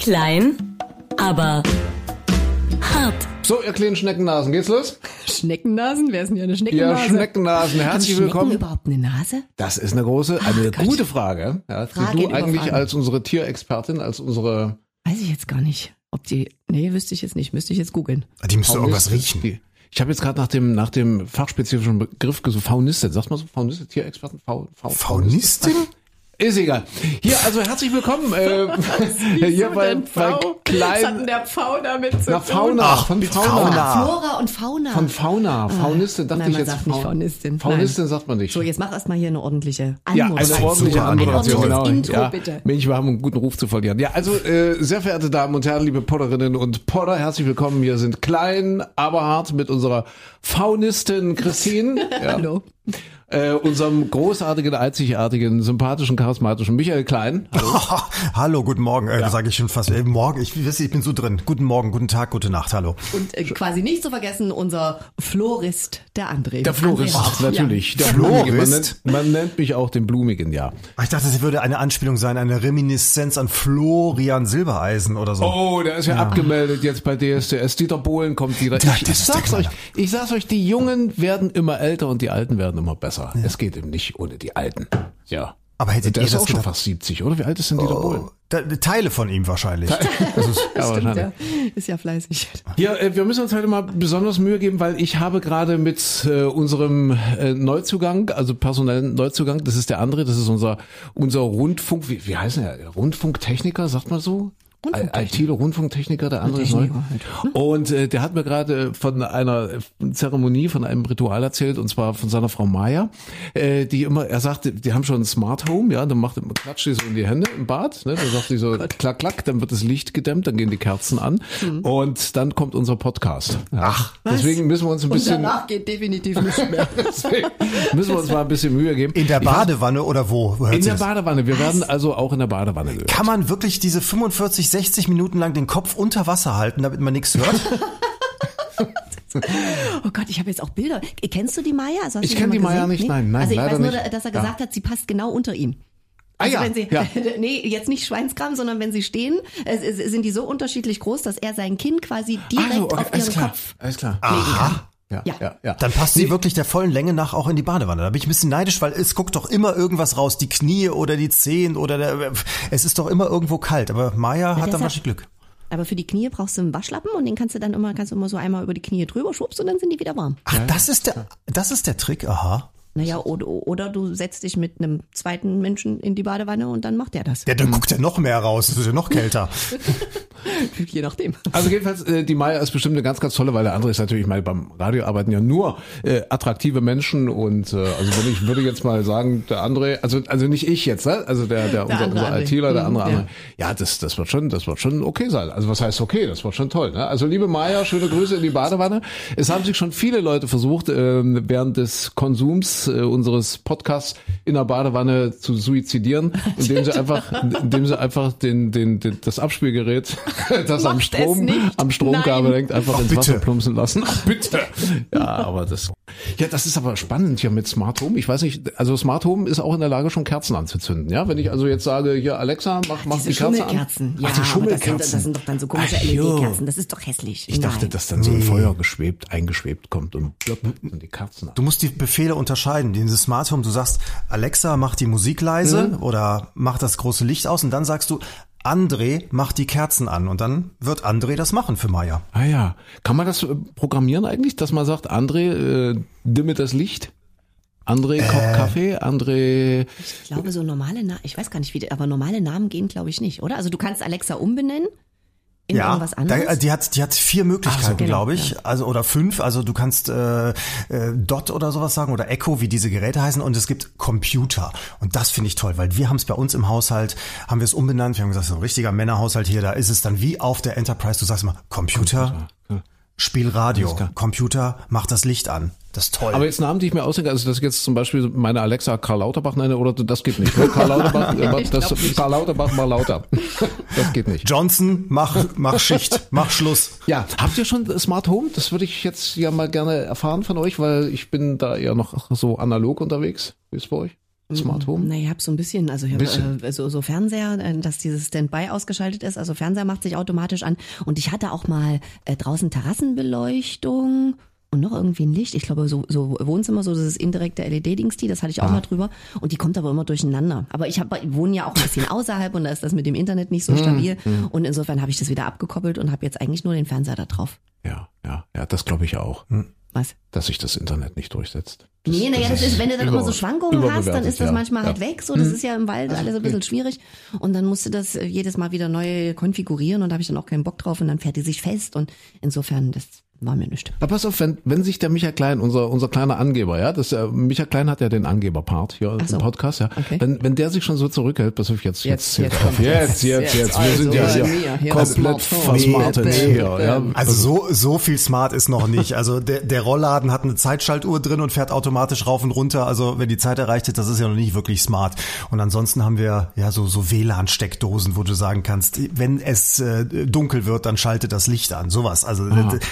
Klein, aber hart. So, ihr kleinen Schneckennasen, geht's los? Schneckennasen? Wer ist denn hier eine Ja, Schneckennase? Schneckennasen, Haben herzlich Schnecken willkommen. überhaupt eine Nase? Das ist eine große, eine Gott. gute Frage. Ja, die Fragen du eigentlich Fragen. als unsere Tierexpertin, als unsere Weiß ich jetzt gar nicht. Ob die. Nee, wüsste ich jetzt nicht. Müsste ich jetzt googeln. Die müsste irgendwas Faunistin- riechen. Die, ich habe jetzt gerade nach dem, nach dem fachspezifischen Begriff gesucht, Faunistin. Sagt man so Faunistin, Tierexperten? Faun, Faun, Faunistin? Ist egal. Hier, also herzlich willkommen. Äh, hier bei, bei klein. der Pfau damit zu Na, Fauna, Ach, von mit Fauna. Fauna. Flora und Fauna. Von Fauna. Faunistin dachte Ah. Nein, ich jetzt. sagt nicht Faun- Faunistin. Faunistin Nein. sagt man nicht. So, jetzt mach erstmal hier eine ordentliche Ja, eine Anmoderation. ordentliche Anmoderation, genau. Intro, ja. bitte. Mensch, wir haben einen guten Ruf zu verlieren. Ja, also äh, sehr verehrte Damen und Herren, liebe Podderinnen und Podder, herzlich willkommen. Wir sind klein, aber hart mit unserer Faunistin Christine. Ja. Hallo. Äh, unserem großartigen, einzigartigen, sympathischen, charismatischen Michael Klein. Hallo, guten Morgen, äh, sage ich schon fast. Äh, morgen, ich, weiß, ich bin so drin. Guten Morgen, guten Tag, gute Nacht, hallo. Und äh, quasi nicht zu vergessen, unser Florist, der André. Der Florist, André. natürlich. Der Florist? Man nennt, man nennt mich auch den Blumigen, ja. Ah, Ich dachte, das würde eine Anspielung sein, eine Reminiszenz an Florian Silbereisen oder so. Oh, der ist ja, abgemeldet jetzt bei DSDS. Dieter Bohlen kommt wieder. Ja, Ich, ich sag's euch, ich sag's euch, die Jungen werden immer älter und die Alten werden immer besser. Es geht eben nicht ohne die Alten. Ja. Aber hättet der ihr ist das auch schon fast 70, oder? Wie alt ist denn Dieter Bohlen? Oh, da, Teile von ihm wahrscheinlich. Das ist, ja, Stimmt, ja. Ist ja fleißig. Ja, äh, wir müssen uns heute mal besonders Mühe geben, weil ich habe gerade mit äh, unserem äh, Neuzugang, also personellen Neuzugang, das ist der andere, das ist unser unser Rundfunk, wie, wie heißt der? Rundfunktechniker, sagt man so? ITler Rundfunktechniker, der andere ist neu. Halt, Und äh, der hat mir gerade von einer Zeremonie, von einem Ritual erzählt, und zwar von seiner Frau Maya, äh, die immer, er sagte, die haben schon ein Smart Home, ja, dann macht klatscht die so in die Hände im Bad, ne, dann sagt die so klack klack, dann wird das Licht gedämmt, dann gehen die Kerzen an und dann kommt unser Podcast. Ach, deswegen müssen wir uns ein Und bisschen, danach geht definitiv nicht mehr. deswegen müssen wir uns mal ein bisschen Mühe geben. In der Ich weiß- Badewanne oder wo? wo hört in der das? Badewanne. Wir werden also auch in der Badewanne gehört. Kann man wirklich diese 45, 60 Minuten lang den Kopf unter Wasser halten, damit man nichts hört? Oh Gott, ich habe jetzt auch Bilder. Kennst du die Maya? Also Ich du kenn mal die Maya nicht, nein, nein, Also ich leider weiß nur, nicht. dass er Ja. gesagt hat, sie passt genau unter ihm. Ah Also ja, wenn sie, ja. nee, jetzt nicht Schweinskram, sondern wenn sie stehen, sind die so unterschiedlich groß, dass er sein Kinn quasi direkt Ah, so, okay, auf alles ihren klar, Kopf alles klar. kann. Ja, Ja. ja, ja. Dann passt sie wirklich der vollen Länge nach auch in die Badewanne. Da bin ich ein bisschen neidisch, weil es guckt doch immer irgendwas raus. Die Knie oder die Zehen oder der, es ist doch immer irgendwo kalt. Aber Maya hat dann deshalb- wahrscheinlich Glück. Aber für die Knie brauchst du einen Waschlappen und den kannst du dann immer, kannst du immer so einmal über die Knie drüber schubst und dann sind die wieder warm. Ach, das ist der, das ist der Trick, aha. Naja, oder, oder du setzt dich mit einem zweiten Menschen in die Badewanne und dann macht der das. Ja, dann guckt er noch mehr raus. Es ist ja noch kälter. Je nachdem. Also jedenfalls, äh, die Maya ist bestimmt eine ganz, ganz tolle, weil der andere ist natürlich, ich meine, beim Radio arbeiten ja nur äh, attraktive Menschen und äh, also wenn ich würde jetzt mal sagen, der andere, also also nicht ich jetzt, ne? also der der, unser, andere unser André. ITler, der Mhm, andere, ja. andere, ja, das das wird schon, das wird schon okay sein. Also was heißt okay? Das wird schon toll. Ne? Also liebe Maya, schöne Grüße in die Badewanne. Es haben sich schon viele Leute versucht, ähm, während des Konsums äh, unseres Podcasts in der Badewanne zu suizidieren, indem sie einfach, indem sie einfach den den, den das Abspielgerät, das am Macht es Strom am Stromkabel hängt, einfach Ach, ins bitte. Wasser plumpsen lassen. Ach, bitte. Ja, aber das. Ja, das ist aber spannend hier mit Smart Home. Ich weiß nicht, also Smart Home ist auch in der Lage, schon Kerzen anzuzünden. Ja, wenn ich also jetzt sage, hier Alexa, mach, mach Diese die Kerze Schummelkerzen. an. Ja, Ach, die aber das sind, Schummelkerzen. das sind doch dann so komische. LED-Kerzen. Das ist doch hässlich. Ich dachte, Nein. dass dann so ein Feuer geschwebt, eingeschwebt kommt und blöpp, und die Kerzen an. Du musst die Befehle unterscheiden. Dieses Smart Home, du sagst, Alexa, mach die Musik leise oder mach das große Licht aus und dann sagst du, André, mach die Kerzen an und dann wird André das machen für Maya. Ah ja. Kann man das äh, programmieren eigentlich, dass man sagt, André, äh, dimme das Licht? André Äh. kocht Kaffee, André Ich glaube, so normale Namen, ich weiß gar nicht, wie, die- aber normale Namen gehen, glaube ich, nicht, oder? Also du kannst Alexa umbenennen in irgendwas anderes. Da, die hat die hat vier Möglichkeiten, so, genau, glaube ich, also oder fünf. Also du kannst äh, äh, Dot oder sowas sagen oder Echo, wie diese Geräte heißen. Und es gibt Computer und das finde ich toll, weil wir haben es bei uns im Haushalt, haben wir es umbenannt. Wir haben gesagt, so ein richtiger Männerhaushalt hier. Da ist es dann wie auf der Enterprise. Du sagst immer Computer, Spiel Radio, Computer, mach das Licht an. Das ist toll. Aber jetzt Namen, die ich mir ausdenke, also dass ich jetzt zum Beispiel meine Alexa Karl Lauterbach nenne, oder das geht nicht. ne? Karl Lauterbach, äh, das. Karl Lauterbach mal lauter. Das geht nicht. Johnson, mach mach Schicht, mach Schluss. Ja, habt ihr schon Smart Home? Das würde ich jetzt ja mal gerne erfahren von euch, weil ich bin da eher noch so analog unterwegs. Wie ist es bei euch? Smart Home? Na, ich habe so ein bisschen, also ich Bisschen. habe äh, so, so Fernseher, äh, dass dieses Standby ausgeschaltet ist. Also Fernseher macht sich automatisch an. Und ich hatte auch mal äh, draußen Terrassenbeleuchtung und noch irgendwie ein Licht. Ich glaube, so, so Wohnzimmer, so dieses indirekte LED-Dings, die, das hatte ich auch mal drüber. Und die kommt aber immer durcheinander. Aber ich hab, wohne ja auch ein bisschen außerhalb und da ist das mit dem Internet nicht so stabil. Und insofern habe ich das wieder abgekoppelt und habe jetzt eigentlich nur den Fernseher da drauf. Ja, ja, ja, das glaube ich auch, Was? dass sich das Internet nicht durchsetzt. Das, Nee, naja, das ist, wenn du dann immer so Schwankungen hast, dann ist das ja. manchmal halt ja. weg. So, das ist ja im Wald alles ein bisschen schwierig. Und dann musst du das äh, jedes Mal wieder neu konfigurieren und da habe ich dann auch keinen Bock drauf und dann fährt die sich fest und insofern, das war mir nicht. Aber pass auf, wenn, wenn sich der Micha Klein, unser, unser kleiner Angeber, ja, das, äh, Micha Klein hat ja den Angeber-Part hier so. im Podcast, ja. Okay. Wenn, wenn der sich schon so zurückhält, pass auf, jetzt, jetzt, Jetzt- jetzt jetzt, jetzt, jetzt, Jetzt wir sind ja also, hier ja, hier komplett versmartet hier, ja. Also so, so viel smart ist noch nicht. Also der, der Rollladen hat eine Zeitschaltuhr drin und fährt automatisch rauf und runter. Also wenn die Zeit erreicht ist, das ist ja noch nicht wirklich smart. Und ansonsten haben wir ja so, so WLAN-Steckdosen, wo du sagen kannst, wenn es äh, dunkel wird, dann schaltet das Licht an. Sowas. Also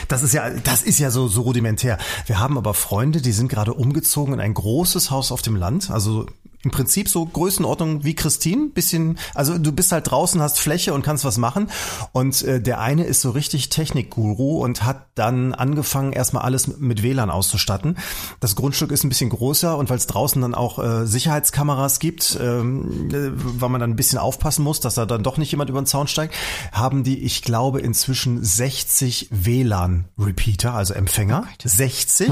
das ist ja, das ist ja so, so rudimentär. Wir haben aber Freunde, die sind gerade umgezogen in ein großes Haus auf dem Land. Also im Prinzip so Größenordnung wie Christine, bisschen, also du bist halt draußen, hast Fläche und kannst was machen. Und äh, der eine ist so richtig Technikguru und hat dann angefangen, erstmal alles mit- WLAN auszustatten. Das Grundstück ist ein bisschen größer und weil es draußen dann auch äh, Sicherheitskameras gibt, ähm, äh, weil man dann ein bisschen aufpassen muss, dass da dann doch nicht jemand über den Zaun steigt, haben die, ich glaube, inzwischen 60 WLAN-Repeater, also Empfänger. 60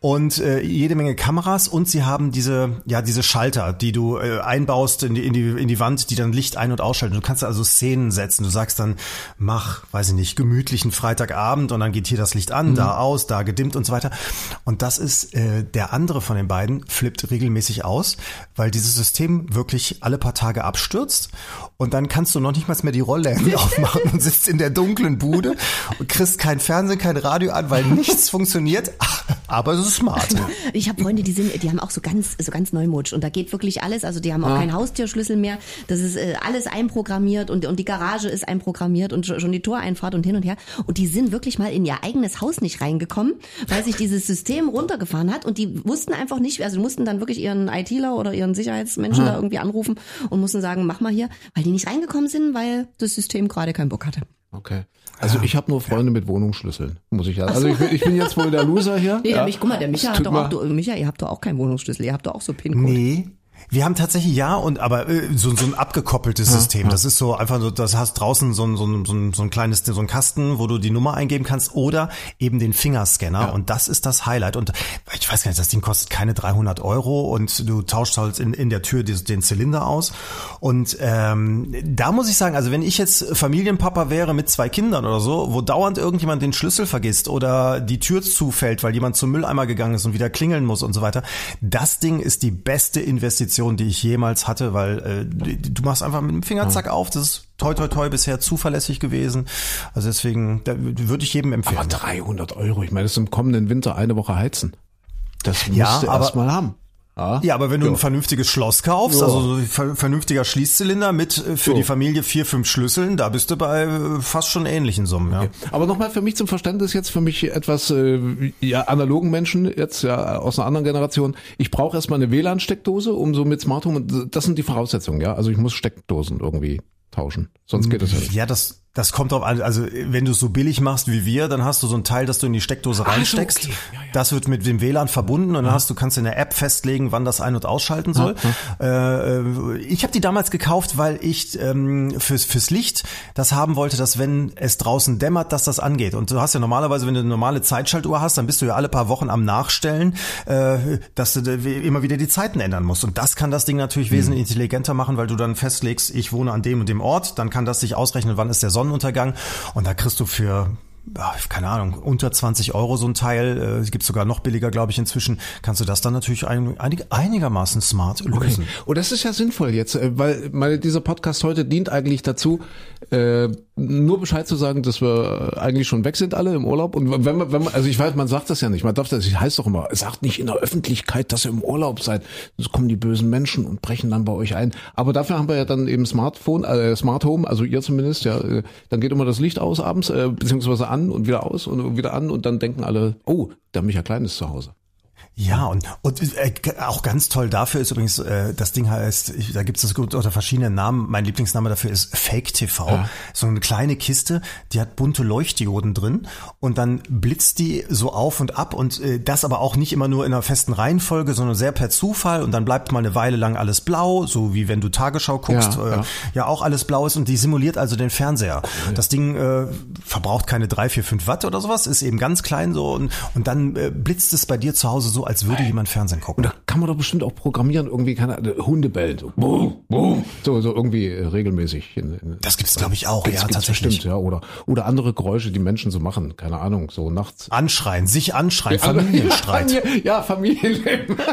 und äh, jede Menge Kameras und sie haben diese, ja, diese Schalter, die du äh, einbaust in die, in, die, in die Wand, die dann Licht ein- und ausschalten. Du kannst also Szenen setzen. Du sagst dann, mach, weiß ich nicht, gemütlichen Freitagabend und dann geht hier das Licht an, da aus, da gedimmt und so weiter. Und das ist, äh, der andere von den beiden flippt regelmäßig aus, weil dieses System wirklich alle paar Tage abstürzt und dann kannst du noch nicht mal mehr die Rollläden aufmachen und sitzt in der dunklen Bude und kriegst kein Fernsehen, kein Radio an, weil nichts funktioniert, aber es ist smart. Ich habe Freunde, die sind, die haben auch so ganz, so ganz neumodisch und da geht wirklich alles. Also die haben auch keinen Haustürschlüssel mehr. Das ist äh, alles einprogrammiert und, und die Garage ist einprogrammiert und schon die Toreinfahrt und hin und her. Und die sind wirklich mal in ihr eigenes Haus nicht reingekommen, weil sich dieses System runtergefahren hat und die wussten einfach nicht, also mussten dann wirklich ihren ITler oder ihren Sicherheitsmenschen da irgendwie anrufen und mussten sagen, mach mal hier, weil die nicht reingekommen sind, weil das System gerade keinen Bock hatte. Okay. Also ich habe nur Freunde mit Wohnungsschlüsseln, muss ich ja. Also ich bin, ich bin jetzt wohl der Loser hier. Nee, ja. der Mich, guck mal, der Micha hat doch auch, du, Micha, ihr habt doch auch keinen Wohnungsschlüssel, ihr habt doch auch so PIN-Code. Nee. Wir haben tatsächlich ja und aber äh, so, so ein abgekoppeltes System. Das ist so einfach so, das hast draußen so ein, so ein, so ein, so ein kleines, so ein Kasten, wo du die Nummer eingeben kannst oder eben den Fingerscanner und das ist das Highlight. Und ich weiß gar nicht, das Ding kostet keine 300 Euro und du tauschst halt in, in der Tür den, den Zylinder aus. Und ähm, da muss ich sagen, also wenn ich jetzt Familienpapa wäre mit zwei Kindern oder so, wo dauernd irgendjemand den Schlüssel vergisst oder die Tür zufällt, weil jemand zum Mülleimer gegangen ist und wieder klingeln muss und so weiter, das Ding ist die beste Investition, die ich jemals hatte, weil äh, du machst einfach mit dem Finger zack auf, das ist toi toi toi bisher zuverlässig gewesen. Also deswegen würde ich jedem empfehlen. Aber 300 Euro, ich meine, das ist im kommenden Winter eine Woche heizen. Das musst Ja, du aber- erst mal haben. Ja, Ja, aber wenn du Ja. ein vernünftiges Schloss kaufst, Ja. also so ein ver- vernünftiger Schließzylinder mit äh, für So. die Familie vier, fünf Schlüsseln, da bist du bei äh, fast schon ähnlichen Summen. Ja. Aber nochmal für mich zum Verständnis jetzt, für mich etwas äh, ja, analogen Menschen jetzt ja aus einer anderen Generation. Ich brauche erstmal eine WLAN-Steckdose, um so mit Smart Home, das sind die Voraussetzungen, ja. Also ich muss Steckdosen irgendwie tauschen. Sonst geht das ja nicht. Ja, das, das kommt drauf an. Also wenn du es so billig machst wie wir, dann hast du so ein Teil, das du in die Steckdose reinsteckst. okay. Ja, ja. Das wird mit dem WLAN verbunden und dann hast du kannst in der App festlegen, wann das ein- und ausschalten soll. Äh, ich habe die damals gekauft, weil ich ähm, fürs fürs Licht das haben wollte, dass wenn es draußen dämmert, dass das angeht. Und du hast ja normalerweise, wenn du eine normale Zeitschaltuhr hast, dann bist du ja alle paar Wochen am Nachstellen, äh, dass du immer wieder die Zeiten ändern musst. Und das kann das Ding natürlich wesentlich intelligenter machen, weil du dann festlegst, ich wohne an dem und dem Ort, dann kann das sich ausrechnen, wann ist der Sonnenuntergang. Und da kriegst du für keine Ahnung, unter 20 Euro so ein Teil, äh, gibt sogar noch billiger, glaube ich, inzwischen, kannst du das dann natürlich ein, einig, einigermaßen smart lösen. Und das ist ja sinnvoll jetzt, äh, weil, weil dieser Podcast heute dient eigentlich dazu, äh, nur Bescheid zu sagen, dass wir eigentlich schon weg sind alle im Urlaub. Und wenn man, wenn man, also ich weiß, man sagt das ja nicht, man darf das, das heißt doch immer, sagt nicht in der Öffentlichkeit, dass ihr im Urlaub seid. Sonst kommen die bösen Menschen und brechen dann bei euch ein. Aber dafür haben wir ja dann eben Smartphone, äh, Smart Home, also ihr zumindest, ja, äh, dann geht immer das Licht aus abends, äh, beziehungsweise an und wieder aus und wieder an und dann denken alle, oh, der Micha Klein ist zu Hause. Ja, und, und äh, auch ganz toll dafür ist übrigens, äh, das Ding heißt, ich, da gibt es unter verschiedenen Namen, mein Lieblingsname dafür ist Fake TV. Ja. So eine kleine Kiste, die hat bunte Leuchtdioden drin und dann blitzt die so auf und ab und äh, das aber auch nicht immer nur in einer festen Reihenfolge, sondern sehr per Zufall und dann bleibt mal eine Weile lang alles blau, so wie wenn du Tagesschau guckst, ja, äh, ja. ja auch alles blau ist und die simuliert also den Fernseher. Cool. Das Ding äh, verbraucht keine drei, vier, fünf Watt oder sowas, ist eben ganz klein so und, und dann äh, blitzt es bei dir zu Hause so als würde jemand Fernsehen gucken. Und da kann man doch bestimmt auch programmieren, irgendwie keine Hunde bellen, so, boom, boom, so, so irgendwie äh, regelmäßig. In, in, das gibt's glaube ich auch, ja, tatsächlich. Bestimmt, ja, oder, oder andere Geräusche, die Menschen so machen, keine Ahnung, so nachts. Anschreien, sich anschreien, Familienstreit. Ja, Familienleben.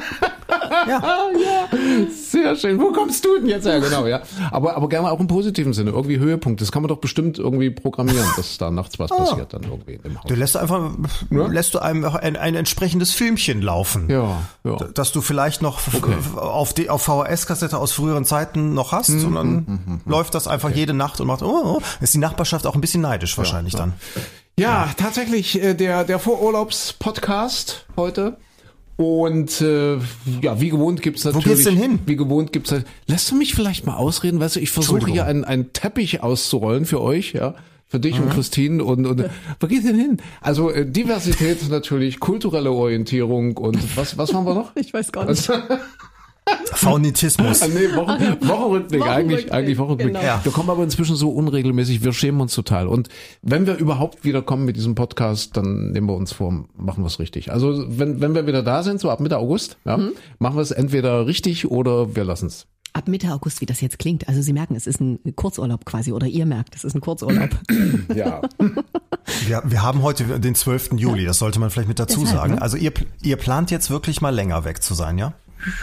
ja. ja, sehr schön. Wo kommst du denn jetzt her? Genau, ja. Aber, aber gerne auch im positiven Sinne, irgendwie Höhepunkt. Das kann man doch bestimmt irgendwie programmieren, dass da nachts was oh. passiert dann irgendwie im Haus. Du lässt einfach, ja? lässt du einem ein, ein entsprechendes Filmchen laufen. Ja, ja. Dass du vielleicht noch okay. auf, die, auf VHS-Kassette aus früheren Zeiten noch hast, mhm. sondern mhm, mhm, mhm. läuft das einfach okay. jede Nacht und macht, oh, oh, ist die Nachbarschaft auch ein bisschen neidisch wahrscheinlich ja, dann. Ja, tatsächlich äh, der der Vorurlaubs-Podcast heute. Und äh, ja, wie gewohnt gibt's natürlich. Wo geht's denn hin? Wie gewohnt gibt's halt. Lässt du mich vielleicht mal ausreden? Weißt du, ich versuche hier einen, einen Teppich auszurollen für euch, ja. Für dich mhm. und Christine und, und wo geht's denn hin? Also äh, Diversität natürlich, kulturelle Orientierung und was was machen wir noch? Ich weiß gar nicht. Faunitismus. Ah, nee, Wochen, Wochenrückblick, eigentlich, eigentlich Wochenrückblick. Genau. Ja. Wir kommen aber inzwischen so unregelmäßig, wir schämen uns total. Und wenn wir überhaupt wieder kommen mit diesem Podcast, dann nehmen wir uns vor, machen wir es richtig. Also wenn, wenn wir wieder da sind, so ab Mitte August, ja, mhm. machen wir es entweder richtig oder wir lassen es ab Mitte August, wie das jetzt klingt. Also Sie merken, es ist ein Kurzurlaub quasi oder ihr merkt, es ist ein Kurzurlaub. ja. Wir, wir haben heute den 12. Juli, das sollte man vielleicht mit dazu Deshalb, sagen. Ne? Also ihr, ihr plant jetzt wirklich mal länger weg zu sein, ja?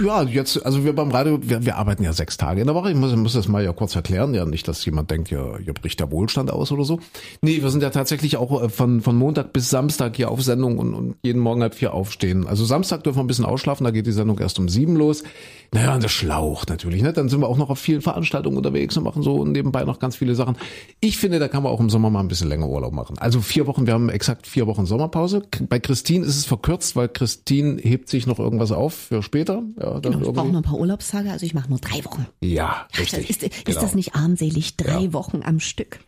Ja, jetzt, also wir beim Radio, wir, wir arbeiten ja sechs Tage in der Woche. Ich muss, muss das mal ja kurz erklären. Ja, nicht, dass jemand denkt, ja, hier bricht der Wohlstand aus oder so. Nee, wir sind ja tatsächlich auch äh, von, von Montag bis Samstag hier auf Sendung und, und jeden Morgen halb vier aufstehen. Also Samstag dürfen wir ein bisschen ausschlafen, da geht die Sendung erst um sieben los. Naja, und das schlaucht natürlich, ne? Dann sind wir auch noch auf vielen Veranstaltungen unterwegs und machen so nebenbei noch ganz viele Sachen. Ich finde, da kann man auch im Sommer mal ein bisschen länger Urlaub machen. Also vier Wochen, wir haben exakt vier Wochen Sommerpause. Bei Christine ist es verkürzt, weil Christine hebt sich noch irgendwas auf für später. Ja, genau, ich brauche noch ein paar Urlaubstage, also ich mache nur drei Wochen. Ja, richtig. Ist, ist genau. das nicht armselig? Drei ja. Wochen am Stück.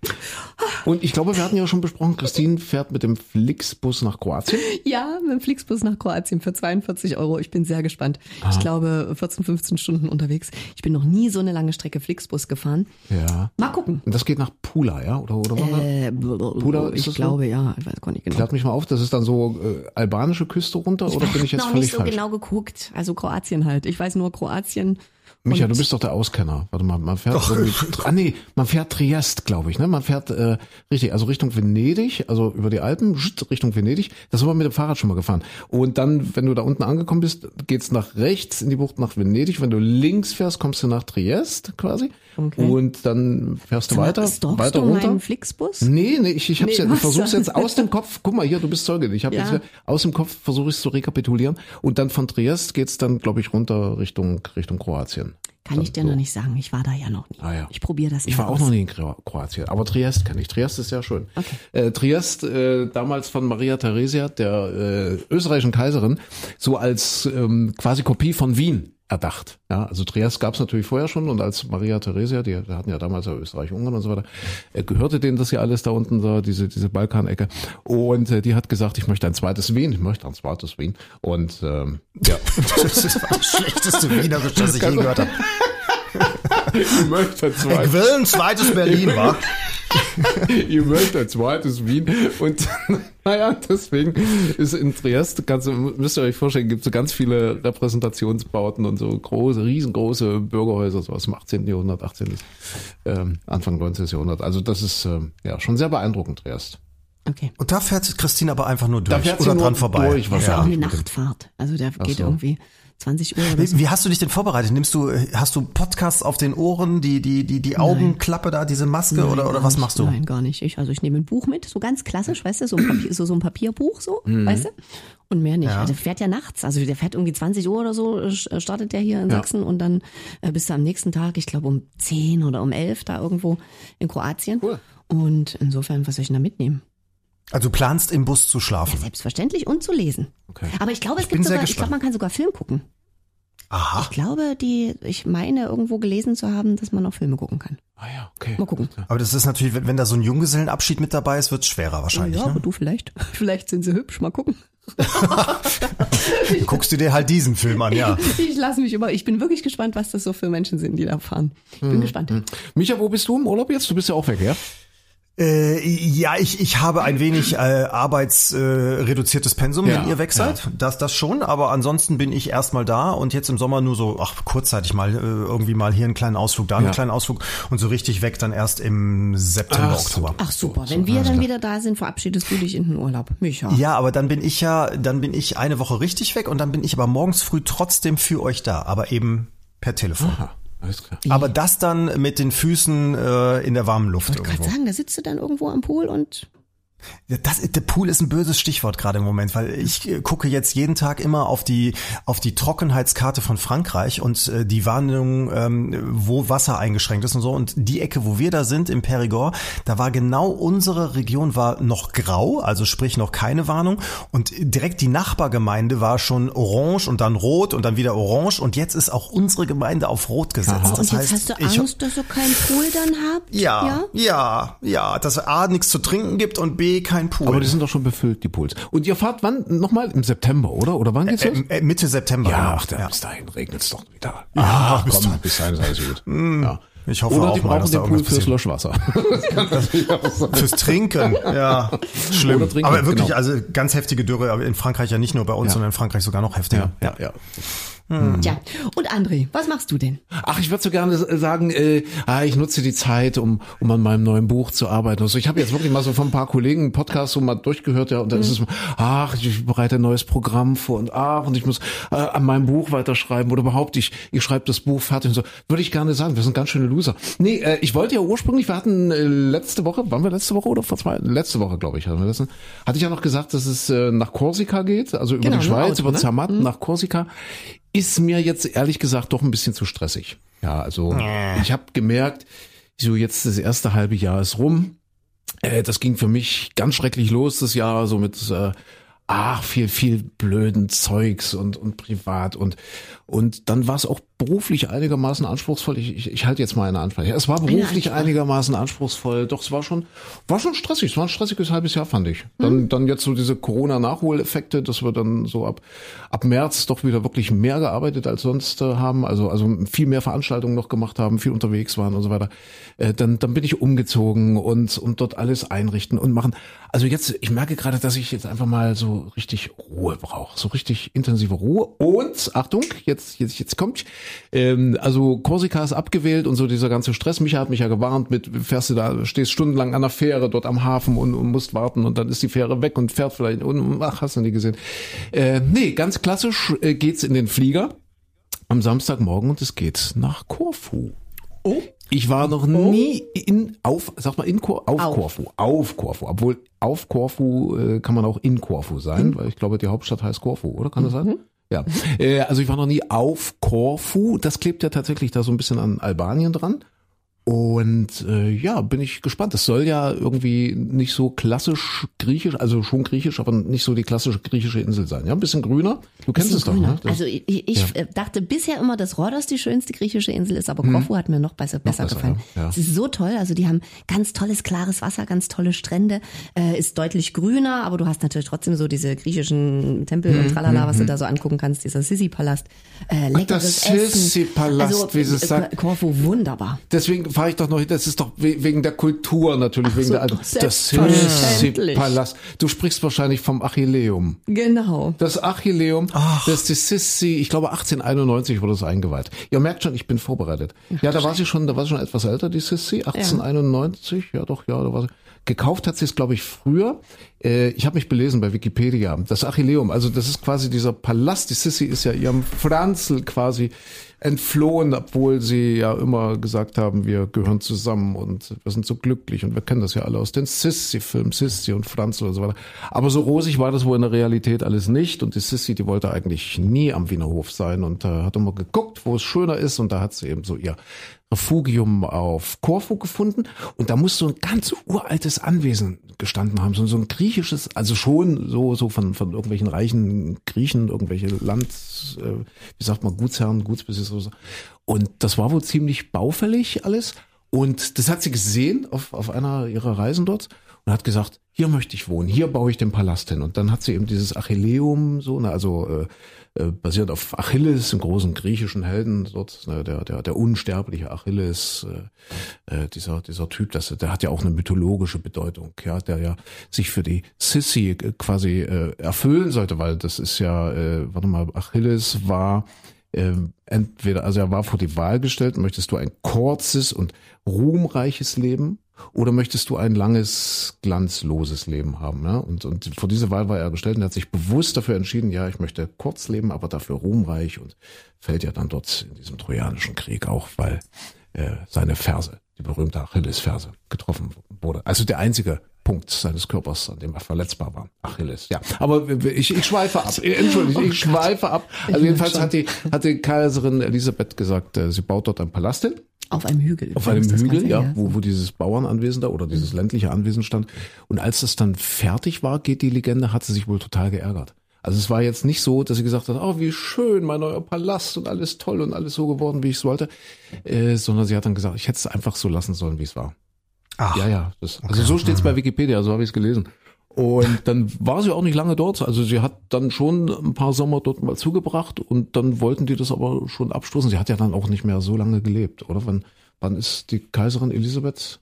Und ich glaube, wir hatten ja schon besprochen, Christine fährt mit dem Flixbus nach Kroatien. Ja, mit dem Flixbus nach Kroatien für 42 Euro. Ich bin sehr gespannt. Aha. Ich glaube, 14, 15 15 Stunden unterwegs. Ich bin noch nie so eine lange Strecke Flixbus gefahren. Ja. Mal gucken. Und das geht nach Pula, ja? Oder, oder äh, Pula ist Ich glaube, so? ja. Ich weiß gar nicht genau. Klärt mich mal auf, das ist dann so äh, albanische Küste runter ich oder bin ich jetzt völlig falsch? Ich habe noch nicht so genau geguckt. Also Kroatien halt. Ich weiß nur Kroatien. Micha, du bist doch der Auskenner. Warte mal, man fährt ah nee, man fährt Triest, glaube ich, ne? Man fährt äh, richtig, also Richtung Venedig, also über die Alpen, Richtung Venedig. Das sind wir mit dem Fahrrad schon mal gefahren. Und dann, wenn du da unten angekommen bist, geht's nach rechts in die Bucht nach Venedig. Wenn du links fährst, kommst du nach Triest quasi. Okay. Und dann fährst du weiter, weiter du runter. Meinen Flixbus? Nee, nee, ich, ich hab's nee, ja, ich versuch's jetzt aus dem Kopf. Guck mal hier, du bist Zeuge. Ich habe ja. jetzt aus dem Kopf versuche ich es zu rekapitulieren. Und dann von Triest geht's dann, glaube ich, runter Richtung Richtung Kroatien. Kann ich dir so. noch nicht sagen. Ich war da ja noch nie. Ah, ja. Ich probiere das. Ich war aus. auch noch nie in Kroatien, aber Triest kann ich. Triest ist ja schön. Okay. Äh, Triest äh, damals von Maria Theresia, der äh, österreichischen Kaiserin, so als ähm, quasi Kopie von Wien erdacht. Ja, also Triest gab es natürlich vorher schon und als Maria Theresia, die, die hatten ja damals ja Österreich, Ungarn und so weiter, äh, gehörte denen das ja alles da unten, da, diese, diese Balkanecke. Und äh, die hat gesagt, ich möchte ein zweites Wien, ich möchte ein zweites Wien. Und ähm, ja. das ist das schlechteste Wienerisch, das ich je gehört habe. Ich möchte ein zweites. Ich will ein zweites Berlin, wa? Ihr möchtet ein zweites Wien und naja, deswegen ist in Triest, kannst, müsst ihr euch vorstellen, gibt es so ganz viele Repräsentationsbauten und so große, riesengroße Bürgerhäuser, so aus dem 18. Jahrhundert, 18. Ähm, Anfang 19. Jahrhundert. Also das ist ähm, ja schon sehr beeindruckend, Triest. Okay. Und da fährt Christine aber einfach nur durch da fährt oder dran vorbei. Durch, das ist ja auch eine Nachtfahrt. Also der geht so. irgendwie 20 Uhr. Wie, so. wie, hast du dich denn vorbereitet? Nimmst du, hast du Podcasts auf den Ohren, die, die, die, die Augenklappe da, diese Maske Nein, oder, oder was nicht. machst du? Nein, gar nicht. Ich, also ich nehme ein Buch mit, so ganz klassisch, weißt du, so ein, Papier, so, so ein Papierbuch, so, mhm. weißt du? Und mehr nicht. Ja. Also der fährt ja nachts, also der fährt irgendwie 20 Uhr oder so, äh, startet der hier in ja. Sachsen und dann äh, bist du am nächsten Tag, ich glaube um 10 oder um 11 da irgendwo in Kroatien. Cool. Und insofern, was soll ich denn da mitnehmen? Also du planst im Bus zu schlafen. Selbstverständlich und zu lesen. Okay. Aber ich glaube, es bin gibt sogar, ich glaube, man kann sogar Film gucken. Aha. Ich glaube, die, ich meine irgendwo gelesen zu haben, dass man noch Filme gucken kann. Ah ja, okay. Mal gucken. Aber das ist natürlich, wenn, wenn da so ein Junggesellenabschied mit dabei ist, wird's schwerer wahrscheinlich. ja, aber Ne? du vielleicht. Vielleicht sind sie hübsch. Mal gucken. Guckst du dir halt diesen Film an, ja. Ich lasse mich über. Ich bin wirklich gespannt, was das so für Menschen sind, die da fahren. Ich Hm, bin gespannt. Micha, wo bist du im Urlaub jetzt? Du bist ja auch weg, ja? Äh, ja, ich, ich habe ein wenig äh, arbeitsreduziertes äh, reduziertes Pensum, Ja, wenn ihr weg seid. Das, das schon, aber ansonsten bin ich erstmal da und jetzt im Sommer nur so, ach, kurzzeitig mal äh, irgendwie mal hier einen kleinen Ausflug, da einen Ja. kleinen Ausflug und so richtig weg dann erst im September, Ach. Oktober. Ach super. Wenn wir dann wieder da sind, verabschiedest du dich in den Urlaub. Micha. Ja, aber dann bin ich ja, dann bin ich eine Woche richtig weg und dann bin ich aber morgens früh trotzdem für euch da, aber eben per Telefon. Ah, alles klar. Aber das dann mit den Füßen äh, in der warmen Luft Ich wollte gerade sagen, da sitzt du dann irgendwo am Pool und Das, der Pool ist ein böses Stichwort gerade im Moment, weil ich äh, gucke jetzt jeden Tag immer auf die auf die Trockenheitskarte von Frankreich und äh, die Warnung, ähm, wo Wasser eingeschränkt ist und so. Und die Ecke, wo wir da sind im Périgord, da war genau unsere Region war noch grau, also sprich noch keine Warnung. Und direkt die Nachbargemeinde war schon orange und dann rot und dann wieder orange. Und jetzt ist auch unsere Gemeinde auf rot gesetzt. Das und jetzt heißt, hast du ich- Angst, dass ihr keinen Pool dann habt? ja, ja, ja, dass es A nichts zu trinken gibt und B kein Pool. Aber die sind doch schon befüllt, die Pools. Und ihr fahrt wann? Nochmal im September, oder? Oder wann geht's äh, äh, Mitte September. ja, genau. ach, da, ja. bis dahin regnet's doch wieder. Ja, Ach, bis komm, dahin. bis dahin ist alles gut. ja. Ich hoffe Oder auch die mal, brauchen dass den da Pool fürs. Löschwasser. Fürs Trinken, ja. Schlimm. Trinken, aber wirklich, genau. also ganz heftige Dürre, aber in Frankreich ja nicht nur bei uns, Ja. sondern in Frankreich sogar noch heftiger. ja, ja. Tja. Und André, was machst du denn? Ach, ich würde so gerne sagen, äh, ah, ich nutze die Zeit, um, um an meinem neuen Buch zu arbeiten. Also ich habe jetzt wirklich mal so von ein paar Kollegen einen Podcast so mal durchgehört, ja, und dann ist es, ach, ich bereite ein neues Programm vor und ach, und ich muss äh, an meinem Buch weiterschreiben oder überhaupt, ich, ich schreibe das Buch fertig und so. Würde ich gerne sagen, wir sind ganz schöne Loser. Nee, äh, ich wollte ja ursprünglich, wir hatten äh, letzte Woche, waren wir letzte Woche oder vor zwei? Letzte Woche, glaube ich, hatten wir das. Hatte ich ja noch gesagt, dass es äh, nach Korsika geht, also über Genau, die dem Schweiz, Auto, über ne? Zermatt nach Korsika. Ist mir jetzt ehrlich gesagt doch ein bisschen zu stressig. Ja, also ich habe gemerkt, so jetzt das erste halbe Jahr ist rum. Äh, das ging für mich ganz schrecklich los das Jahr, so mit äh, ach viel viel blöden Zeugs und und privat und und dann war es auch beruflich einigermaßen anspruchsvoll. Ich, ich, ich halte jetzt mal eine Ansprache. Es war beruflich einigermaßen anspruchsvoll. Doch es war schon war schon stressig. Es war ein stressiges halbes Jahr fand ich. Dann dann jetzt so diese Corona Nachholeffekte, dass wir dann so ab ab März doch wieder wirklich mehr gearbeitet als sonst äh, haben. Also also viel mehr Veranstaltungen noch gemacht haben, viel unterwegs waren und so weiter. Äh, dann dann bin ich umgezogen und und dort alles einrichten und machen. Also jetzt ich merke gerade, dass ich jetzt einfach mal so richtig Ruhe brauche, so richtig intensive Ruhe und Achtung, jetzt jetzt jetzt kommt ähm, also Korsika ist abgewählt und so dieser ganze Stress. Micha hat mich ja gewarnt mit fährst du da stehst stundenlang an der Fähre dort am Hafen und, und musst warten und dann ist die Fähre weg und fährt vielleicht und ach hast du nie gesehen. Äh, nee, ganz klassisch äh, geht's in den Flieger am Samstagmorgen und es geht nach Korfu. Oh. Ich war noch nie in auf, sag mal in Kor, auf, Auf. Korfu, auf Korfu, obwohl auf Korfu äh, kann man auch in Korfu sein, weil ich glaube die Hauptstadt heißt Korfu, oder kann das sein? Ja, äh, also ich war noch nie auf Korfu. Das klebt ja tatsächlich da so ein bisschen an Albanien dran. Und äh, ja, bin ich gespannt. Das soll ja irgendwie nicht so klassisch griechisch, also schon griechisch, aber nicht so die klassische griechische Insel sein. Ja, ein bisschen grüner. Du kennst es doch, Grüner. ne? Das- Also ich, ich äh, dachte bisher immer, dass Rhodos die schönste griechische Insel ist, aber Korfu hat mir noch besser, besser, Hm. besser, gefallen. ja. Ja. Es ist so toll, also die haben ganz tolles, klares Wasser, ganz tolle Strände, äh, ist deutlich grüner, aber du hast natürlich trotzdem so diese griechischen Tempel Hm, und tralala, was du da so angucken kannst, dieser Sisi-Palast. Äh, leckeres der Essen. Sisi-Palast, also, wie sie äh, sagt. Korfu, wunderbar. Deswegen fahre ich doch noch hin. Das ist doch we- wegen der Kultur natürlich, wegen so, der alten. doch, Das. Sissi-Palast. Du sprichst wahrscheinlich vom Achilleum. Genau. Das Achilleum, das ist die Sissi, ich glaube 1891 wurde es eingeweiht. Ihr merkt schon, ich bin vorbereitet. Ja, da war sie schon, da war sie schon etwas älter, die Sissi, 1891, ja doch, ja, da war sie. Gekauft hat sie es, glaube ich, früher. Äh, ich habe mich belesen bei Wikipedia. Das Achilleum, also das ist quasi dieser Palast. Die Sissi ist ja ihrem Franzl quasi entflohen, obwohl sie ja immer gesagt haben, wir gehören zusammen und wir sind so glücklich und wir kennen das ja alle aus den Sissi-Filmen, Sissi und Franzl und so weiter. Aber so rosig war das wohl in der Realität alles nicht und die Sissi, die wollte eigentlich nie am Wiener Hof sein und äh, hat immer geguckt, wo es schöner ist und da hat sie eben so ihr Refugium auf Korfu gefunden und da muss so ein ganz uraltes Anwesen, gestanden haben, so, so ein griechisches, also schon so so von von irgendwelchen reichen Griechen, irgendwelche Land, äh, wie sagt man, Gutsherren, Gutsbesitzer. So. Und das war wohl ziemlich baufällig alles. Und das hat sie gesehen auf, auf einer ihrer Reisen dort und hat gesagt, hier möchte ich wohnen, hier baue ich den Palast hin. Und dann hat sie eben dieses Achilleum, so, ne, also äh, äh, basiert auf Achilles, dem großen griechischen Helden dort, ne, der, der, der unsterbliche Achilles, äh, äh, dieser, dieser Typ, das, der hat ja auch eine mythologische Bedeutung, ja, der ja sich für die Sissi äh, quasi äh, erfüllen sollte, weil das ist ja, äh, warte mal, Achilles war ähm, entweder, also er war vor die Wahl gestellt, möchtest du ein kurzes und ruhmreiches Leben oder möchtest du ein langes, glanzloses Leben haben? Ne? Und, und vor diese Wahl war er gestellt und er hat sich bewusst dafür entschieden, ja, ich möchte kurz leben, aber dafür ruhmreich und fällt ja dann dort in diesem Trojanischen Krieg auch, weil äh, seine Ferse, die berühmte Achilles-Ferse, getroffen wurde. Also der einzige Punkt seines Körpers, an dem er verletzbar war. Achilles. Ja, aber ich, ich schweife ab. Entschuldigung, ich schweife ab. Also jedenfalls hat die, hat die Kaiserin Elisabeth gesagt, äh, sie baut dort einen Palast hin. Auf einem Hügel. Auf einem Hügel, ja, wo, wo dieses Bauernanwesen da oder dieses ländliche Anwesen stand. Und als das dann fertig war, geht die Legende, hat sie sich wohl total geärgert. Also es war jetzt nicht so, dass sie gesagt hat, oh, wie schön, mein neuer Palast und alles toll und alles so geworden, wie ich es wollte, äh, sondern sie hat dann gesagt, ich hätte es einfach so lassen sollen, wie es war. Ach, ja, ja. Das, also okay. so steht's bei Wikipedia, so habe ich es gelesen. Und dann war sie auch nicht lange dort. Also sie hat dann schon ein paar Sommer dort mal zugebracht und dann wollten die das aber schon abstoßen. Sie hat ja dann auch nicht mehr so lange gelebt, oder? Wann, wann ist die Kaiserin Elisabeth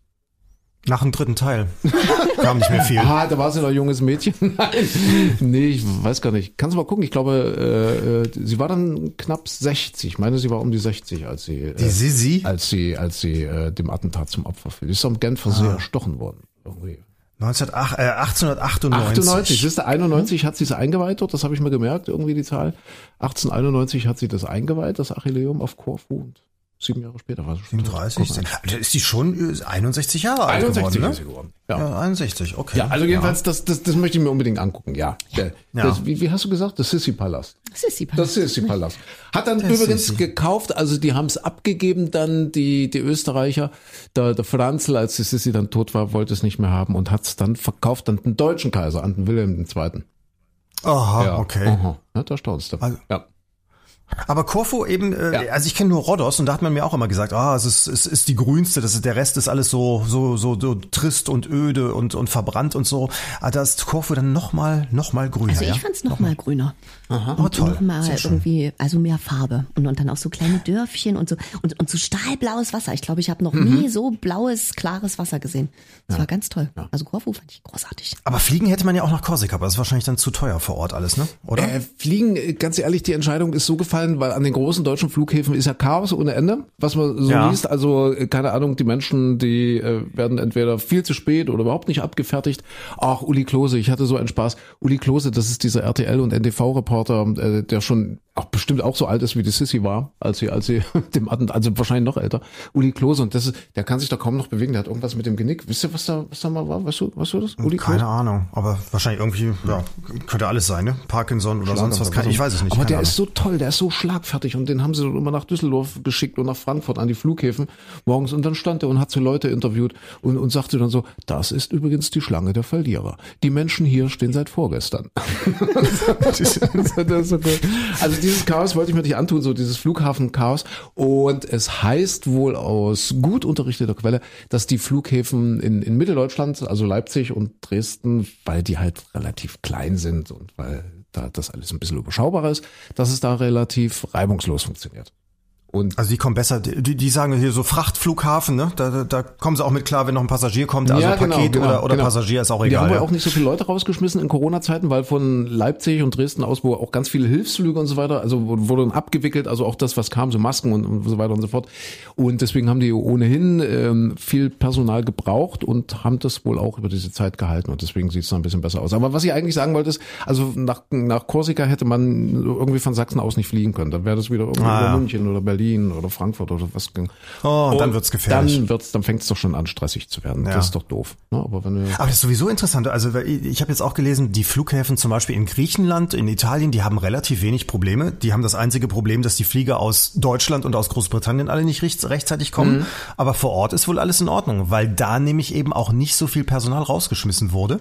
nach dem dritten Teil. Kam nicht mehr viel. Ah, da war sie noch ein junges Mädchen. Nein. Nee, ich weiß gar nicht. Kannst du mal gucken? Ich glaube, äh, sie war dann knapp 60. Ich meine, sie war um die 60, als sie, äh, die Sisi? als sie, als sie äh, dem Attentat zum Opfer fiel. Die ist am Genfer ah. sehr erstochen worden. Irgendwie. 1908, äh, 1898. 98, siehst du, 91 hat sie es eingeweiht dort, das habe ich mir gemerkt, irgendwie die Zahl. 1891 hat sie das eingeweiht, das Achilleum auf Korfu. Sieben Jahre später war sie schon. 37. Also ist die schon 61 Jahre alt 61 geworden, ne? geworden. Ja. ja, 61, okay. Ja, also jedenfalls, ja. das, das, das möchte ich mir unbedingt angucken, ja. Der, ja. Das, wie, wie hast du gesagt? Das Sissi-Palast. Sissi-Palast. Das Sissi-Palast. Hat dann das übrigens Sissi. gekauft, also die haben es abgegeben dann, die, die Österreicher. Der, der Franzl, als die Sissi dann tot war, wollte es nicht mehr haben und hat es dann verkauft an den deutschen Kaiser, an den Wilhelm II. Aha, ja. okay. Aha. Ja, da staunst du. Also, ja. Aber Korfu eben, äh, ja. also ich kenne nur Rhodos und da hat man mir auch immer gesagt, ah, es ist, es ist die grünste, das ist, der Rest ist alles so, so, so, so trist und öde und, und verbrannt und so. Aber ah, da ist Korfu dann nochmal, noch mal grüner. Also ich ja? fand's nochmal noch grüner. Aha. Oh, toll. Nochmal irgendwie, also mehr Farbe und, und dann auch so kleine Dörfchen und so, und, und so stahlblaues Wasser. Ich glaube, ich habe noch mhm. nie so blaues, klares Wasser gesehen. Das ja. war ganz toll. Ja. Also Korfu fand ich großartig. Aber fliegen hätte man ja auch nach Korsika, aber das ist wahrscheinlich dann zu teuer vor Ort alles, ne? Oder? Äh, fliegen, äh, ganz ehrlich, die Entscheidung ist so gefallen, aufgefallen, weil an den großen deutschen Flughäfen ist ja Chaos ohne Ende, was man so ja. liest. Also äh, keine Ahnung, die Menschen, die äh, werden entweder viel zu spät oder überhaupt nicht abgefertigt. Ach, Uli Klose, ich hatte so einen Spaß. Uli Klose, das ist dieser RTL und NTV-Reporter, äh, der schon auch bestimmt auch so alt ist wie die Sissy war, als sie, als sie dem Attentat, also wahrscheinlich noch älter. Uli Klose und das ist, der kann sich da kaum noch bewegen, der hat irgendwas mit dem Genick. Wisst ihr, was da, was da mal war? Weißt du, weißt du das? Uli Keine Klose? Ahnung, aber wahrscheinlich irgendwie, ja, könnte alles sein, ne? Parkinson oder sonst was, kann, ich weiß es nicht. Aber der Ahnung. ist so toll, der ist so schlagfertig und den haben sie immer nach Düsseldorf geschickt und nach Frankfurt an die Flughäfen morgens und dann stand er und hat so Leute interviewt und, und sagte dann so, das ist übrigens die Schlange der Verlierer. Die Menschen hier stehen seit vorgestern. also dieses Chaos wollte ich mir nicht antun, so dieses Flughafenchaos und es heißt wohl aus gut unterrichteter Quelle, dass die Flughäfen in, in Mitteldeutschland, also Leipzig und Dresden, weil die halt relativ klein sind und weil da das alles ein bisschen überschaubarer ist, dass es da relativ reibungslos funktioniert. Und also die kommen besser, die, die sagen hier so Frachtflughafen, ne? Da, da, da kommen sie auch mit klar, wenn noch ein Passagier kommt, also ja, genau, Paket genau, oder, oder genau. Passagier ist auch egal. Die haben ja auch nicht so viele Leute rausgeschmissen in Corona-Zeiten, weil von Leipzig und Dresden aus, wo auch ganz viele Hilfsflüge und so weiter, also wurde dann abgewickelt, also auch das, was kam, so Masken und, und so weiter und so fort. Und deswegen haben die ohnehin ähm, viel Personal gebraucht und haben das wohl auch über diese Zeit gehalten und deswegen sieht es noch ein bisschen besser aus. Aber was ich eigentlich sagen wollte ist, also nach, nach Korsika hätte man irgendwie von Sachsen aus nicht fliegen können. Dann wäre das wieder irgendwie ah, ja. München oder Berlin Berlin oder Frankfurt oder was. Oh, und dann wird's gefährlich. Dann wird's, dann fängt's doch schon an, stressig zu werden. Ja. Das ist doch doof. Ne? Aber wenn wir Aber das ist sowieso interessant. Also ich habe jetzt auch gelesen, die Flughäfen zum Beispiel in Griechenland, in Italien, die haben relativ wenig Probleme. Die haben das einzige Problem, dass die Flieger aus Deutschland und aus Großbritannien alle nicht recht, rechtzeitig kommen. Mhm. Aber vor Ort ist wohl alles in Ordnung, weil da nämlich eben auch nicht so viel Personal rausgeschmissen wurde,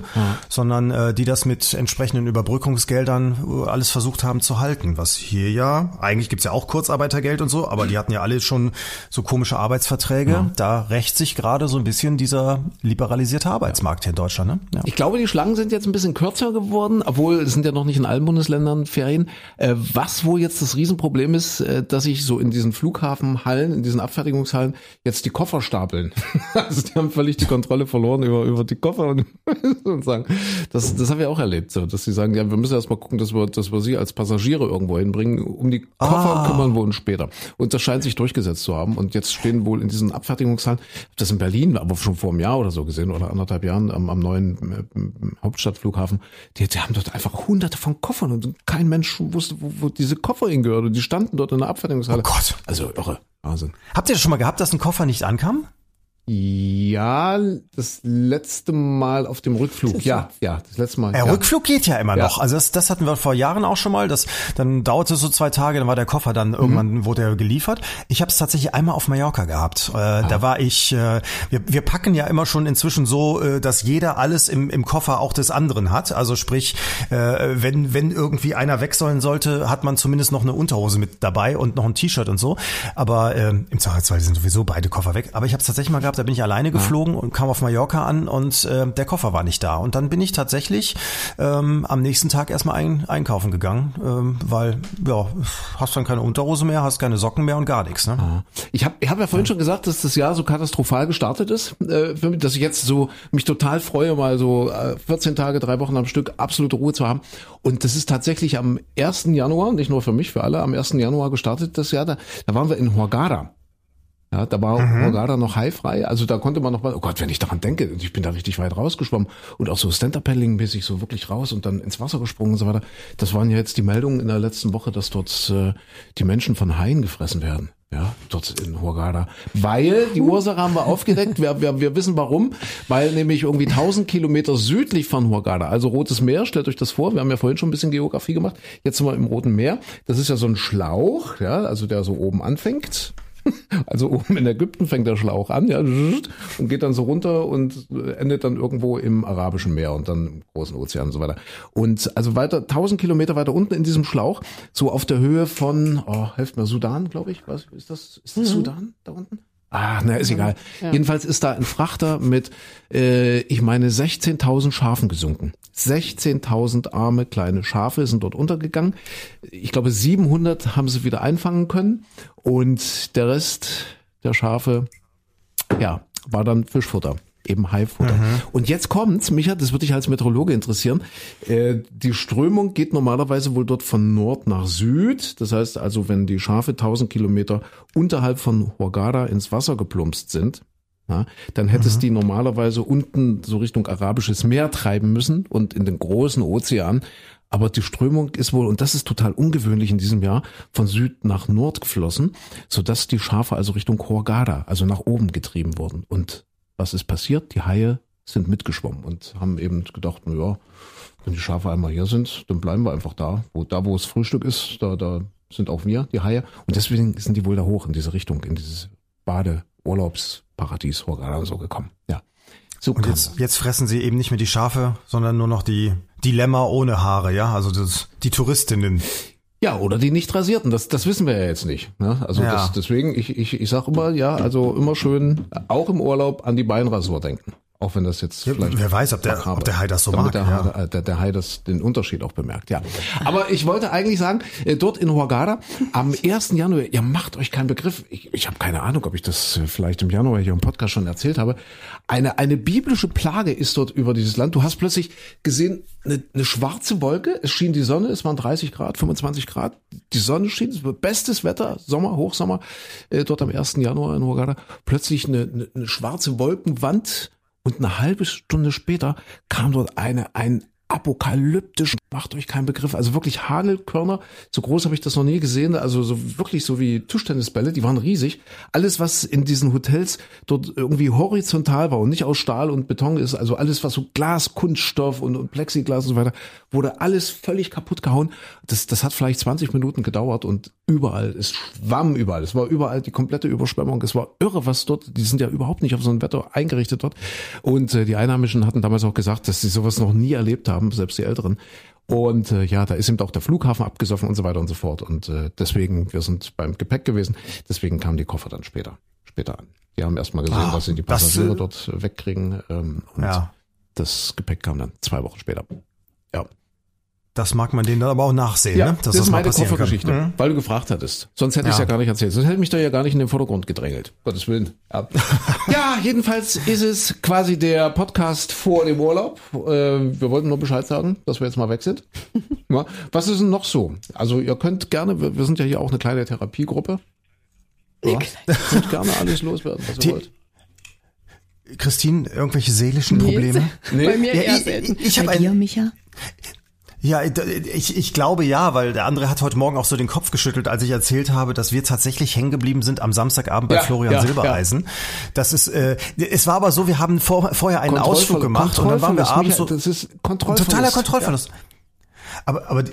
sondern äh, die das mit entsprechenden Überbrückungsgeldern äh, alles versucht haben zu halten. Was hier ja, eigentlich gibt's ja auch Kurzarbeitergeld und so, aber die hatten ja alle schon so komische Arbeitsverträge. Da rächt sich gerade so ein bisschen dieser liberalisierte Arbeitsmarkt hier in Deutschland. Ne? Ja. Ich glaube, die Schlangen sind jetzt ein bisschen kürzer geworden, obwohl es sind ja noch nicht in allen Bundesländern Ferien. Äh, was wohl jetzt das Riesenproblem ist, äh, dass sich so in diesen Flughafenhallen, in diesen Abfertigungshallen jetzt die Koffer stapeln. also die haben völlig die Kontrolle verloren über, über die Koffer und, und sagen, das, das haben wir auch erlebt, so, dass sie sagen, ja, wir müssen erst mal gucken, dass wir, dass wir sie als Passagiere irgendwo hinbringen. Um die Koffer Ah. kümmern wir uns später. Und das scheint sich durchgesetzt zu haben. Und jetzt stehen wohl in diesen hab das in Berlin, aber schon vor einem Jahr oder so gesehen oder anderthalb Jahren am, am neuen äh, Hauptstadtflughafen, die, die haben dort einfach hunderte von Koffern und kein Mensch wusste, wo, wo diese Koffer hingehören. Und die standen dort in der Abfertigungshalle. Oh Gott. Also irre. Wahnsinn. Habt ihr das schon mal gehabt, dass ein Koffer nicht ankam? Ja, das letzte Mal auf dem Rückflug. Ja, ja, das letzte Mal. Der ja. Rückflug geht ja immer Ja. noch. Also das, das hatten wir vor Jahren auch schon mal. Das, dann dauerte es so zwei Tage, dann war der Koffer dann irgendwann Mhm. wurde er geliefert. Ich habe es tatsächlich einmal auf Mallorca gehabt. Äh, Ah. Da war ich. Äh, wir, wir packen ja immer schon inzwischen so, äh, dass jeder alles im, im Koffer auch des anderen hat. Also sprich, äh, wenn wenn irgendwie einer weg sollen sollte, hat man zumindest noch eine Unterhose mit dabei und noch ein T-Shirt und so. Aber äh, im Zweifelsfall sind sowieso beide Koffer weg. Aber ich habe es tatsächlich mal gehabt. Da bin ich alleine geflogen und kam auf Mallorca an und äh, der Koffer war nicht da. Und dann bin ich tatsächlich ähm, am nächsten Tag erstmal ein, einkaufen gegangen, ähm, weil ja, hast dann keine Unterhose mehr, hast keine Socken mehr und gar nichts. Ne? Ich habe ich hab ja vorhin schon gesagt, dass das Jahr so katastrophal gestartet ist, äh, mich, dass ich jetzt so mich total freue, mal so äh, 14 Tage, drei Wochen am Stück absolute Ruhe zu haben. Und das ist tatsächlich am 1. Januar, nicht nur für mich, für alle, am 1. Januar gestartet das Jahr. Da, da waren wir in Hurghada. Ja, da war Hurghada noch haifrei. Also da konnte man noch mal, oh Gott, wenn ich daran denke, ich bin da richtig weit rausgeschwommen und auch so Stand-Up-Paddling-mäßig so wirklich raus und dann ins Wasser gesprungen und so weiter. Das waren ja jetzt die Meldungen in der letzten Woche, dass dort äh, die Menschen von Haien gefressen werden. Ja, dort in Hurghada. Weil, die Ursache haben wir aufgedeckt, wir, wir, wir wissen warum, weil nämlich irgendwie 1000 Kilometer südlich von Hurghada, also Rotes Meer, stellt euch das vor, wir haben ja vorhin schon ein bisschen Geografie gemacht, jetzt sind wir im Roten Meer, das ist ja so ein Schlauch, ja, also der so oben anfängt, also oben in Ägypten fängt der Schlauch an, ja, und geht dann so runter und endet dann irgendwo im Arabischen Meer und dann im großen Ozean und so weiter. Und also weiter, 1000 Kilometer weiter unten in diesem Schlauch, so auf der Höhe von, oh, helft mir, Sudan, glaube ich, was ist das? Ist das Sudan da unten? Ah, na, ist egal. Jedenfalls ist da ein Frachter mit, äh, ich meine, 16.000 Schafen gesunken. 16.000 arme kleine Schafe sind dort untergegangen. Ich glaube, 700 haben sie wieder einfangen können und der Rest der Schafe, ja, war dann Fischfutter. Eben Haifutter. Und jetzt kommt's, Micha, das würde dich als Meteorologe interessieren. Äh, die Strömung geht normalerweise wohl dort von Nord nach Süd. Das heißt also, wenn die Schafe 1000 Kilometer unterhalb von Hurghada ins Wasser geplumpst sind, ja, dann hätte es die normalerweise unten so Richtung Arabisches Meer treiben müssen und in den großen Ozean. Aber die Strömung ist wohl, und das ist total ungewöhnlich in diesem Jahr, von Süd nach Nord geflossen, sodass die Schafe also Richtung Hurghada, also nach oben getrieben wurden. Und was ist passiert? Die Haie sind mitgeschwommen und haben eben gedacht, na ja, wenn die Schafe einmal hier sind, dann bleiben wir einfach da. Wo, da, wo es Frühstück ist, da, da sind auch wir, die Haie. Und deswegen sind die wohl da hoch in diese Richtung, in dieses Hurghada und so gekommen. Ja. So Und jetzt, jetzt fressen sie eben nicht mehr die Schafe, sondern nur noch die Dilemma ohne Haare, ja? Also das, die Touristinnen. Ja, oder die nicht rasierten, das, das wissen wir ja jetzt nicht. Ne? Also Ja. das, deswegen, ich, ich, ich sag immer, ja, also immer schön, auch im Urlaub, an die Beinrasur denken. Auch wenn das jetzt vielleicht. wer weiß, ob der- ob der Hai das so damit mag, Der, ja. Hai, äh, der, der Hai das, den Unterschied auch bemerkt, ja. Aber ich wollte eigentlich sagen, äh, dort in Hurghada am 1. Januar, ihr macht euch keinen Begriff, ich, ich habe keine Ahnung, ob ich das äh, vielleicht im Januar hier im Podcast schon erzählt habe. Eine, eine biblische Plage ist dort über dieses Land. Du hast plötzlich gesehen, eine, eine schwarze Wolke, es schien die Sonne, es waren 30 Grad, 25 Grad, die Sonne schien, bestes Wetter, Sommer, Hochsommer, dort am 1. Januar in Hurghada. Plötzlich eine, eine, eine schwarze Wolkenwand und eine halbe Stunde später kam dort eine, ein apokalyptisch, macht euch keinen Begriff. Also wirklich Hagelkörner, so groß habe ich das noch nie gesehen. Also so wirklich so wie Tischtennisbälle, die waren riesig. Alles, was in diesen Hotels dort irgendwie horizontal war und nicht aus Stahl und Beton ist, also alles, was so Glas, Kunststoff und, und Plexiglas und so weiter, wurde alles völlig kaputt gehauen. Das, das hat vielleicht 20 Minuten gedauert und überall, es schwamm überall. Es war überall die komplette Überschwemmung. Es war irre, was dort, die sind ja überhaupt nicht auf so ein Wetter eingerichtet dort. Und äh, die Einheimischen hatten damals auch gesagt, dass sie sowas noch nie erlebt haben haben, selbst die Älteren. Und äh, ja, da ist eben auch der Flughafen abgesoffen und so weiter und so fort. Und äh, deswegen, wir sind beim Gepäck gewesen, deswegen kamen die Koffer dann später, später an. Die haben erstmal gesehen, Ah, dass sie die das, Passagiere äh, dort wegkriegen. Ähm, und Ja. das Gepäck kam dann zwei Wochen später. Ja, Das mag man denen dann aber auch nachsehen, ja ne? das, dass ist mal meine. Koffergeschichte, Mhm. weil du gefragt hattest. Sonst hätte ich es Ja. ja gar nicht erzählt. Sonst hätte mich da ja gar nicht in den Vordergrund gedrängelt. Gottes Willen. Ja, ja jedenfalls ist es quasi der Podcast vor dem Urlaub. Äh, wir wollten nur Bescheid sagen, dass wir jetzt mal weg sind. Ja, was ist denn noch so? Also ihr könnt gerne, wir, sind ja hier auch eine kleine Therapiegruppe. Ja, könnt gerne alles loswerden, was ihr Die- wollt. Christine, irgendwelche seelischen Probleme? Bei mir Ja, eher ich- selten. Ich, ich habe Bei dir, ein, Micha? Ja, ich, ich glaube ja, weil der andere hat heute Morgen auch so den Kopf geschüttelt, als ich erzählt habe, dass wir tatsächlich hängen geblieben sind am Samstagabend bei Ja, Florian ja, Silbereisen. Das ist, äh, es war aber so, wir haben vor, vorher einen Ausflug gemacht und dann waren wir abends so, das ist Kontrollverlust. Totaler Kontrollverlust. Aber, aber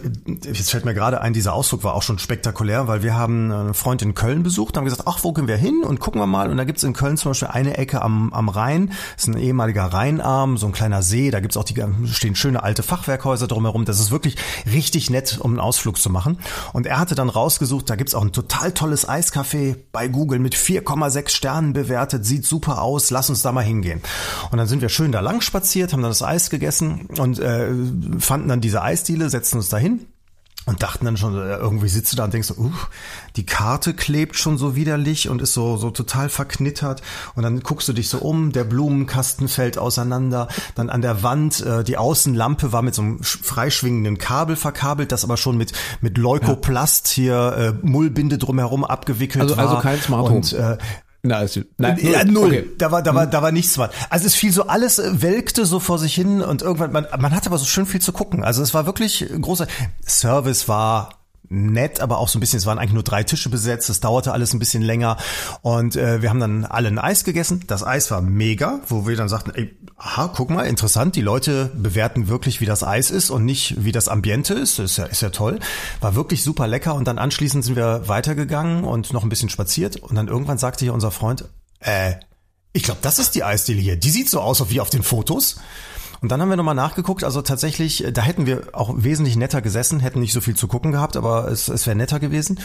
jetzt fällt mir gerade ein, dieser Ausflug war auch schon spektakulär, weil wir haben einen Freund in Köln besucht, haben gesagt, ach, wo gehen wir hin und gucken wir mal. Und da gibt's in Köln zum Beispiel eine Ecke am, am Rhein, das ist ein ehemaliger Rheinarm, so ein kleiner See, da gibt's auch die stehen schöne alte Fachwerkhäuser drumherum. Das ist wirklich richtig nett, um einen Ausflug zu machen. Und er hatte dann rausgesucht, da gibt's auch ein total tolles Eiscafé bei Google mit 4,6 Sternen bewertet, sieht super aus, lass uns da mal hingehen. Und dann sind wir schön da lang spaziert, haben dann das Eis gegessen und äh, fanden dann diese Eisdiele, setzten uns dahin und dachten dann schon, äh, irgendwie sitzt du da und denkst, so, uh, die Karte klebt schon so widerlich und ist so, so total verknittert. Und dann guckst du dich so um, der Blumenkasten fällt auseinander. Dann an der Wand, äh, die Außenlampe war mit so einem sch- freischwingenden Kabel verkabelt, das aber schon mit, mit Leukoplast hier äh, Mullbinde drumherum abgewickelt Also- war. also kein Smart Home. Und, äh, Na, ist, nein, ja, null. Okay. Da war, da war, da war nichts was. Also es fiel so alles, äh, welkte so vor sich hin und irgendwann, man, man hatte aber so schön viel zu gucken. Also es war wirklich großer Service war nett, aber auch so ein bisschen, es waren eigentlich nur drei Tische besetzt, es dauerte alles ein bisschen länger und äh, wir haben dann alle ein Eis gegessen. Das Eis war mega, wo wir dann sagten, ey, aha, guck mal, interessant, die Leute bewerten wirklich, wie das Eis ist und nicht, wie das Ambiente ist. Ist ja, ist ja toll. War wirklich super lecker und dann anschließend sind wir weitergegangen und noch ein bisschen spaziert und dann irgendwann sagte hier unser Freund, äh, ich glaube, das ist die Eisdiele hier. Die sieht so aus wie auf den Fotos. Und dann haben wir nochmal nachgeguckt, also tatsächlich, äh, da hätten wir auch wesentlich netter gesessen, hätten nicht so viel zu gucken gehabt, aber es, es wäre netter gewesen.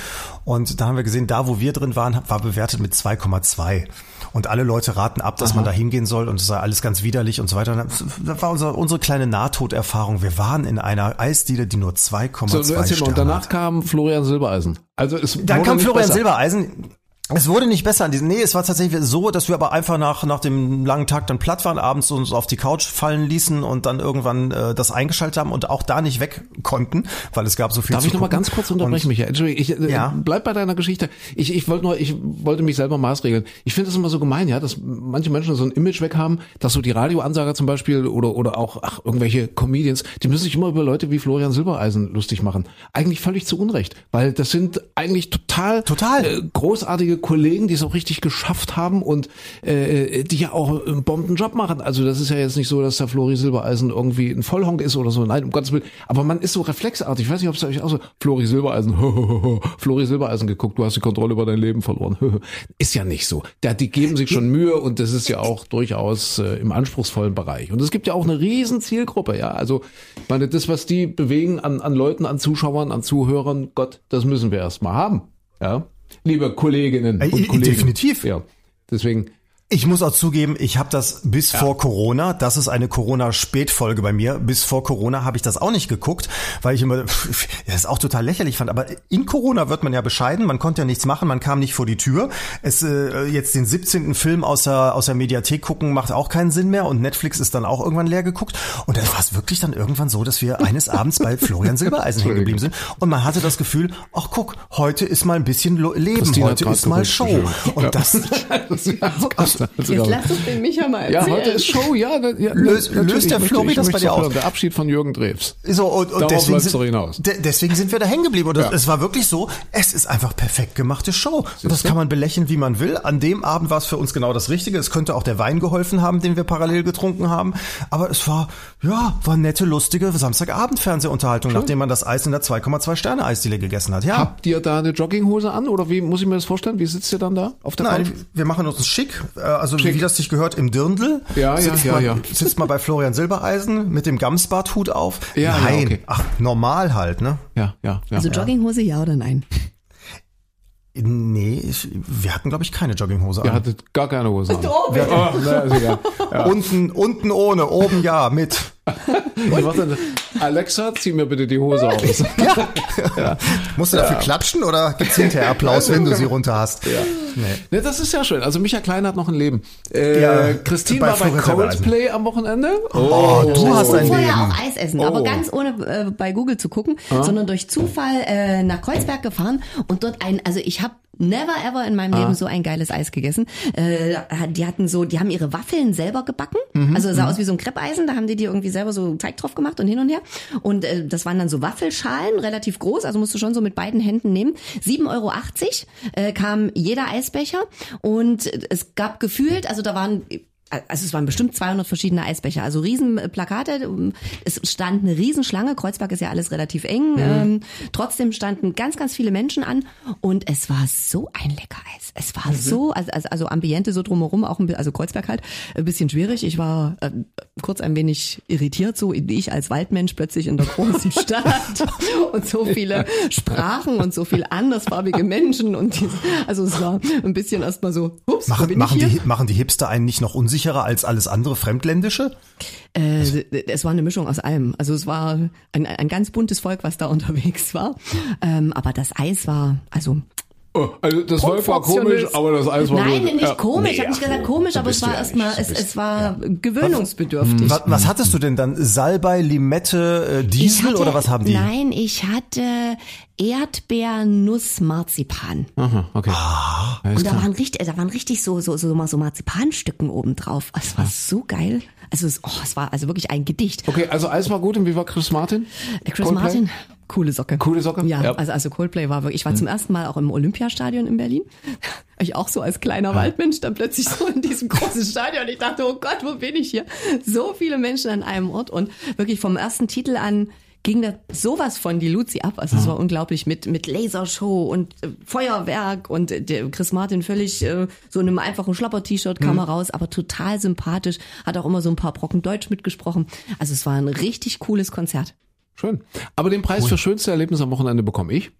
Und da haben wir gesehen, da wo wir drin waren, war bewertet mit 2,2. Und alle Leute raten ab, dass man da hingehen soll und es sei alles ganz widerlich und so weiter. Das war unser, unsere kleine Nahtoderfahrung. Wir waren in einer Eisdiele, die nur 2,2 So, mal, und Sterne danach hat. kam Florian Silbereisen. Also es Dann kam Florian besser. Silbereisen. Es wurde nicht besser an diesem. Nee, es war tatsächlich so, dass wir aber einfach nach, nach dem langen Tag dann platt waren, abends uns auf die Couch fallen ließen und dann irgendwann äh, das eingeschaltet haben und auch da nicht weg konnten, weil es gab so viel Darf zu ich noch mal gucken. ganz kurz unterbrechen, Und- Michael? Entschuldigung, ich äh, Ja. bleib bei deiner Geschichte. Ich, ich wollte nur, ich wollte mich selber maßregeln. Ich finde es immer so gemein, ja, dass manche Menschen so ein Image weg haben, dass so die Radioansager zum Beispiel oder oder auch ach, irgendwelche Comedians, die müssen sich immer über Leute wie Florian Silbereisen lustig machen. Eigentlich völlig zu Unrecht, weil das sind eigentlich total, Total. Äh, großartige Kollegen, die es auch richtig geschafft haben und äh, die ja auch einen Bombenjob machen. Also das ist ja jetzt nicht so, dass der Flori Silbereisen irgendwie ein Vollhonk ist oder so. Nein, um Gottes Willen. Aber man ist so reflexartig. Ich weiß nicht, ob es euch auch so Flori Silbereisen, Flori Silbereisen geguckt, du hast die Kontrolle über dein Leben verloren. ist ja nicht so. Der, die geben sich schon Mühe und das ist ja auch durchaus äh, im anspruchsvollen Bereich. Und es gibt ja auch eine riesen Zielgruppe, ja. Also meine, das, was die bewegen an, an Leuten, an Zuschauern, an Zuhörern, Gott, das müssen wir erst mal haben. Ja. Liebe Kolleginnen Äh, und Kollegen. definitiv. Ja. Deswegen, Ich muss auch zugeben, ich habe das bis vor Corona, das ist eine Corona-Spätfolge bei mir, bis vor Corona habe ich das auch nicht geguckt, weil ich immer pff, ja, das auch total lächerlich fand. Aber in Corona wird man ja bescheiden, man konnte ja nichts machen, man kam nicht vor die Tür. Es äh, jetzt den 17. Film aus der, aus der Mediathek gucken macht auch keinen Sinn mehr und Netflix ist dann auch irgendwann leer geguckt. Und dann war es wirklich dann irgendwann so, dass wir eines Abends bei Florian Silbereisen hängen geblieben sind und man hatte das Gefühl, ach guck, heute ist mal ein bisschen Leben, Christine hat heute ist mal Show. Und Ja. das, das, Jetzt lass uns den Micha mal Ja, erzählen. heute ist Show, ja. da- ja Löst- natürlich löst der Flori das bei dir es auf? Der Abschied von Jürgen Drews. So, und, und Darauf deswegen, sind, doch hinaus. de- deswegen sind wir da hängen geblieben. Und Ja. es war wirklich so, es ist einfach perfekt gemachte Show. Und das kann man belächeln, wie man will. An dem Abend war es für uns genau das Richtige. Es könnte auch der Wein geholfen haben, den wir parallel getrunken haben. Aber es war, ja, war nette, lustige Samstagabend-Fernsehunterhaltung, nachdem man das Eis in der 2,2 Sterne Eisdiele gegessen hat. Ja. Habt ihr da eine Jogginghose an oder wie muss ich mir das vorstellen? Wie sitzt ihr dann da auf der Nein, Couch? wir machen uns schick, also Schick. wie das sich gehört im Dirndl. Ja, ja, sitzt ja, mal, ja. Sitzt mal bei Florian Silbereisen mit dem Gamsbarthut auf. Ja, ja, Nein, okay. ach, normal halt, ne? Ja, ja, ja. Also Jogginghose, ja oder nein? Nee, ich, wir hatten, glaube ich, keine Jogginghose Ihr an. hattet gar keine Hose an. Oh, Oh, na, ist egal. Unten, unten ohne, oben ja, mit. Alexa, zieh mir bitte die Hose aus. Musst du dafür klatschen oder gibt's hinterher Applaus, wenn du sie runter hast? Ja. Nee. Ne, das ist ja schön. Also Micha Klein hat noch ein Leben. Äh, Ja, Christine bei war bei. Coldplay am Wochenende. Oh, du hast ein vorher Leben. auch Eis essen, aber Oh. ganz ohne äh, bei Google zu gucken, sondern durch Zufall äh, nach Kreuzberg gefahren und dort ein, also ich habe never ever in meinem Leben so ein geiles Eis gegessen. Äh, die hatten so, die haben ihre Waffeln selber gebacken, also es sah aus wie so ein Kreppeisen, da haben die die irgendwie selber so Teig drauf gemacht und hin und her. Und äh, das waren dann so Waffelschalen, relativ groß, also musst du schon so mit beiden Händen nehmen. 7,80 Euro äh, kam jeder Eisbecher. Und es gab gefühlt, also da waren also es waren bestimmt 200 verschiedene Eisbecher, also riesen äh, Plakate. Es stand eine Riesenschlange. Kreuzberg ist ja alles relativ eng. Ähm, trotzdem standen ganz, ganz viele Menschen an und es war so ein lecker Eis. Es war so, also, also, also Ambiente so drumherum, auch ein bisschen, also Kreuzberg halt, ein bisschen schwierig. Ich war äh, kurz ein wenig irritiert, so ich als Waldmensch plötzlich in der großen Stadt und so viele Sprachen und so viel andersfarbige Menschen und die, also es war ein bisschen erstmal so, ups, wo Machen, die, machen die Hipster einen nicht noch unsicherer als alles andere Fremdländische? Äh, es war eine Mischung aus allem. Also es war ein, ein ganz buntes Volk, was da unterwegs war. Ähm, aber das Eis war, also also das war komisch, aber das Eis war nein, gut. nicht Ja. komisch. ich habe nicht gesagt komisch, aber es war ja erstmal, es, es war gewöhnungsbedürftig. Was, was hattest du denn dann? Salbei, Limette, äh, Diesel hatte- oder was haben die? Nein, ich hatte Erdbeernuss-Marzipan. Aha, okay. Ah. Und da waren richtig, da waren richtig so, so, so, so Marzipanstücken oben drauf. Es war so geil. Also es, oh, es war also wirklich ein Gedicht. Okay, also Eis war gut und wie war Chris Martin? Chris Coldplay? Martin, coole Socke. Coole Socke? Ja, Ja. Mhm. also also Coldplay war wirklich. Ich war zum ersten Mal auch im Olympiastadion in Berlin. Ich auch so als kleiner Waldmensch dann plötzlich so in diesem großen Stadion. Ich dachte, oh Gott, wo bin ich hier? So viele Menschen an einem Ort und wirklich vom ersten Titel an ging da sowas von die Luzi ab. Also es war unglaublich mit mit Lasershow und äh, Feuerwerk und äh, der Chris Martin völlig äh, so in einem einfachen Schlapper-T-Shirt kam er raus, aber total sympathisch, hat auch immer so ein paar Brocken Deutsch mitgesprochen. Also es war ein richtig cooles Konzert. Schön. Aber den Preis für schönste Erlebnis am Wochenende bekomme ich.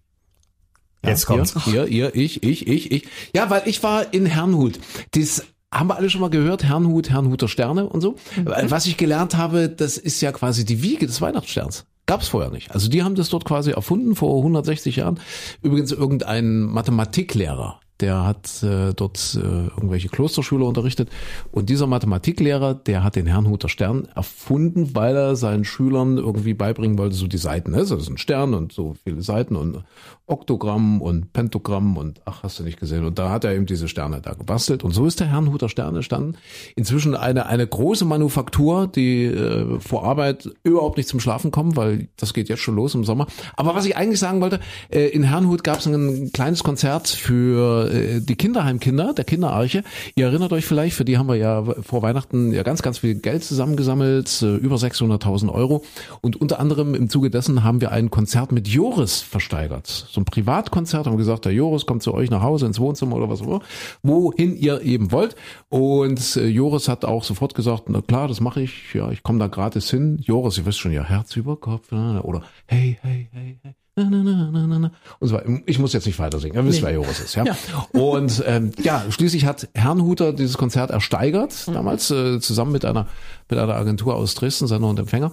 Jetzt kommt's. Ihr, ihr, ich, ich, ich, ich. Ja, weil ich war in Herrnhut. Das haben wir alle schon mal gehört, Herrnhut, Herrnhuter Sterne und so. Was ich gelernt habe, das ist ja quasi die Wiege des Weihnachtssterns. Gab's vorher nicht. Also die haben das dort quasi erfunden vor 160 Jahren. Übrigens irgendein Mathematiklehrer, der hat äh, dort äh, irgendwelche Klosterschüler unterrichtet. Und dieser Mathematiklehrer, der hat den Herrnhuter Stern erfunden, weil er seinen Schülern irgendwie beibringen wollte, so die Seiten. Ne? So, das ist ein Stern und so viele Seiten und Oktogramm und Pentogramm und ach, hast du nicht gesehen. Und da hat er eben diese Sterne da gebastelt. Und so ist der Herrnhuter Stern entstanden. Inzwischen eine, eine große Manufaktur, die äh, vor Arbeit überhaupt nicht zum Schlafen kommen, weil das geht jetzt schon los im Sommer. Aber was ich eigentlich sagen wollte, äh, in Herrnhut gab es ein kleines Konzert für äh, die Kinderheimkinder, der Kinderarche. Ihr erinnert euch vielleicht, für die haben wir ja vor Weihnachten ja ganz, ganz viel Geld zusammengesammelt, äh, über 600.000 Euro. Und unter anderem im Zuge dessen haben wir ein Konzert mit Joris versteigert. So ein Privatkonzert, haben gesagt, der Joris kommt zu euch nach Hause ins Wohnzimmer oder was auch immer, wohin ihr eben wollt. Und äh, Joris hat auch sofort gesagt, na klar, das mache ich, ja, ich komme da gratis hin. Joris, ihr wisst schon, ja, Herz über Kopf, oder hey, hey, hey, hey. Na, na, na, na, na, na. Und so, weiter. ich muss jetzt nicht weiter singen, ihr wisst, wer Joris ist, ja. Und ähm, ja, schließlich hat Herrnhuter dieses Konzert ersteigert, damals äh, zusammen mit einer mit einer Agentur aus Dresden, Sender und Empfänger.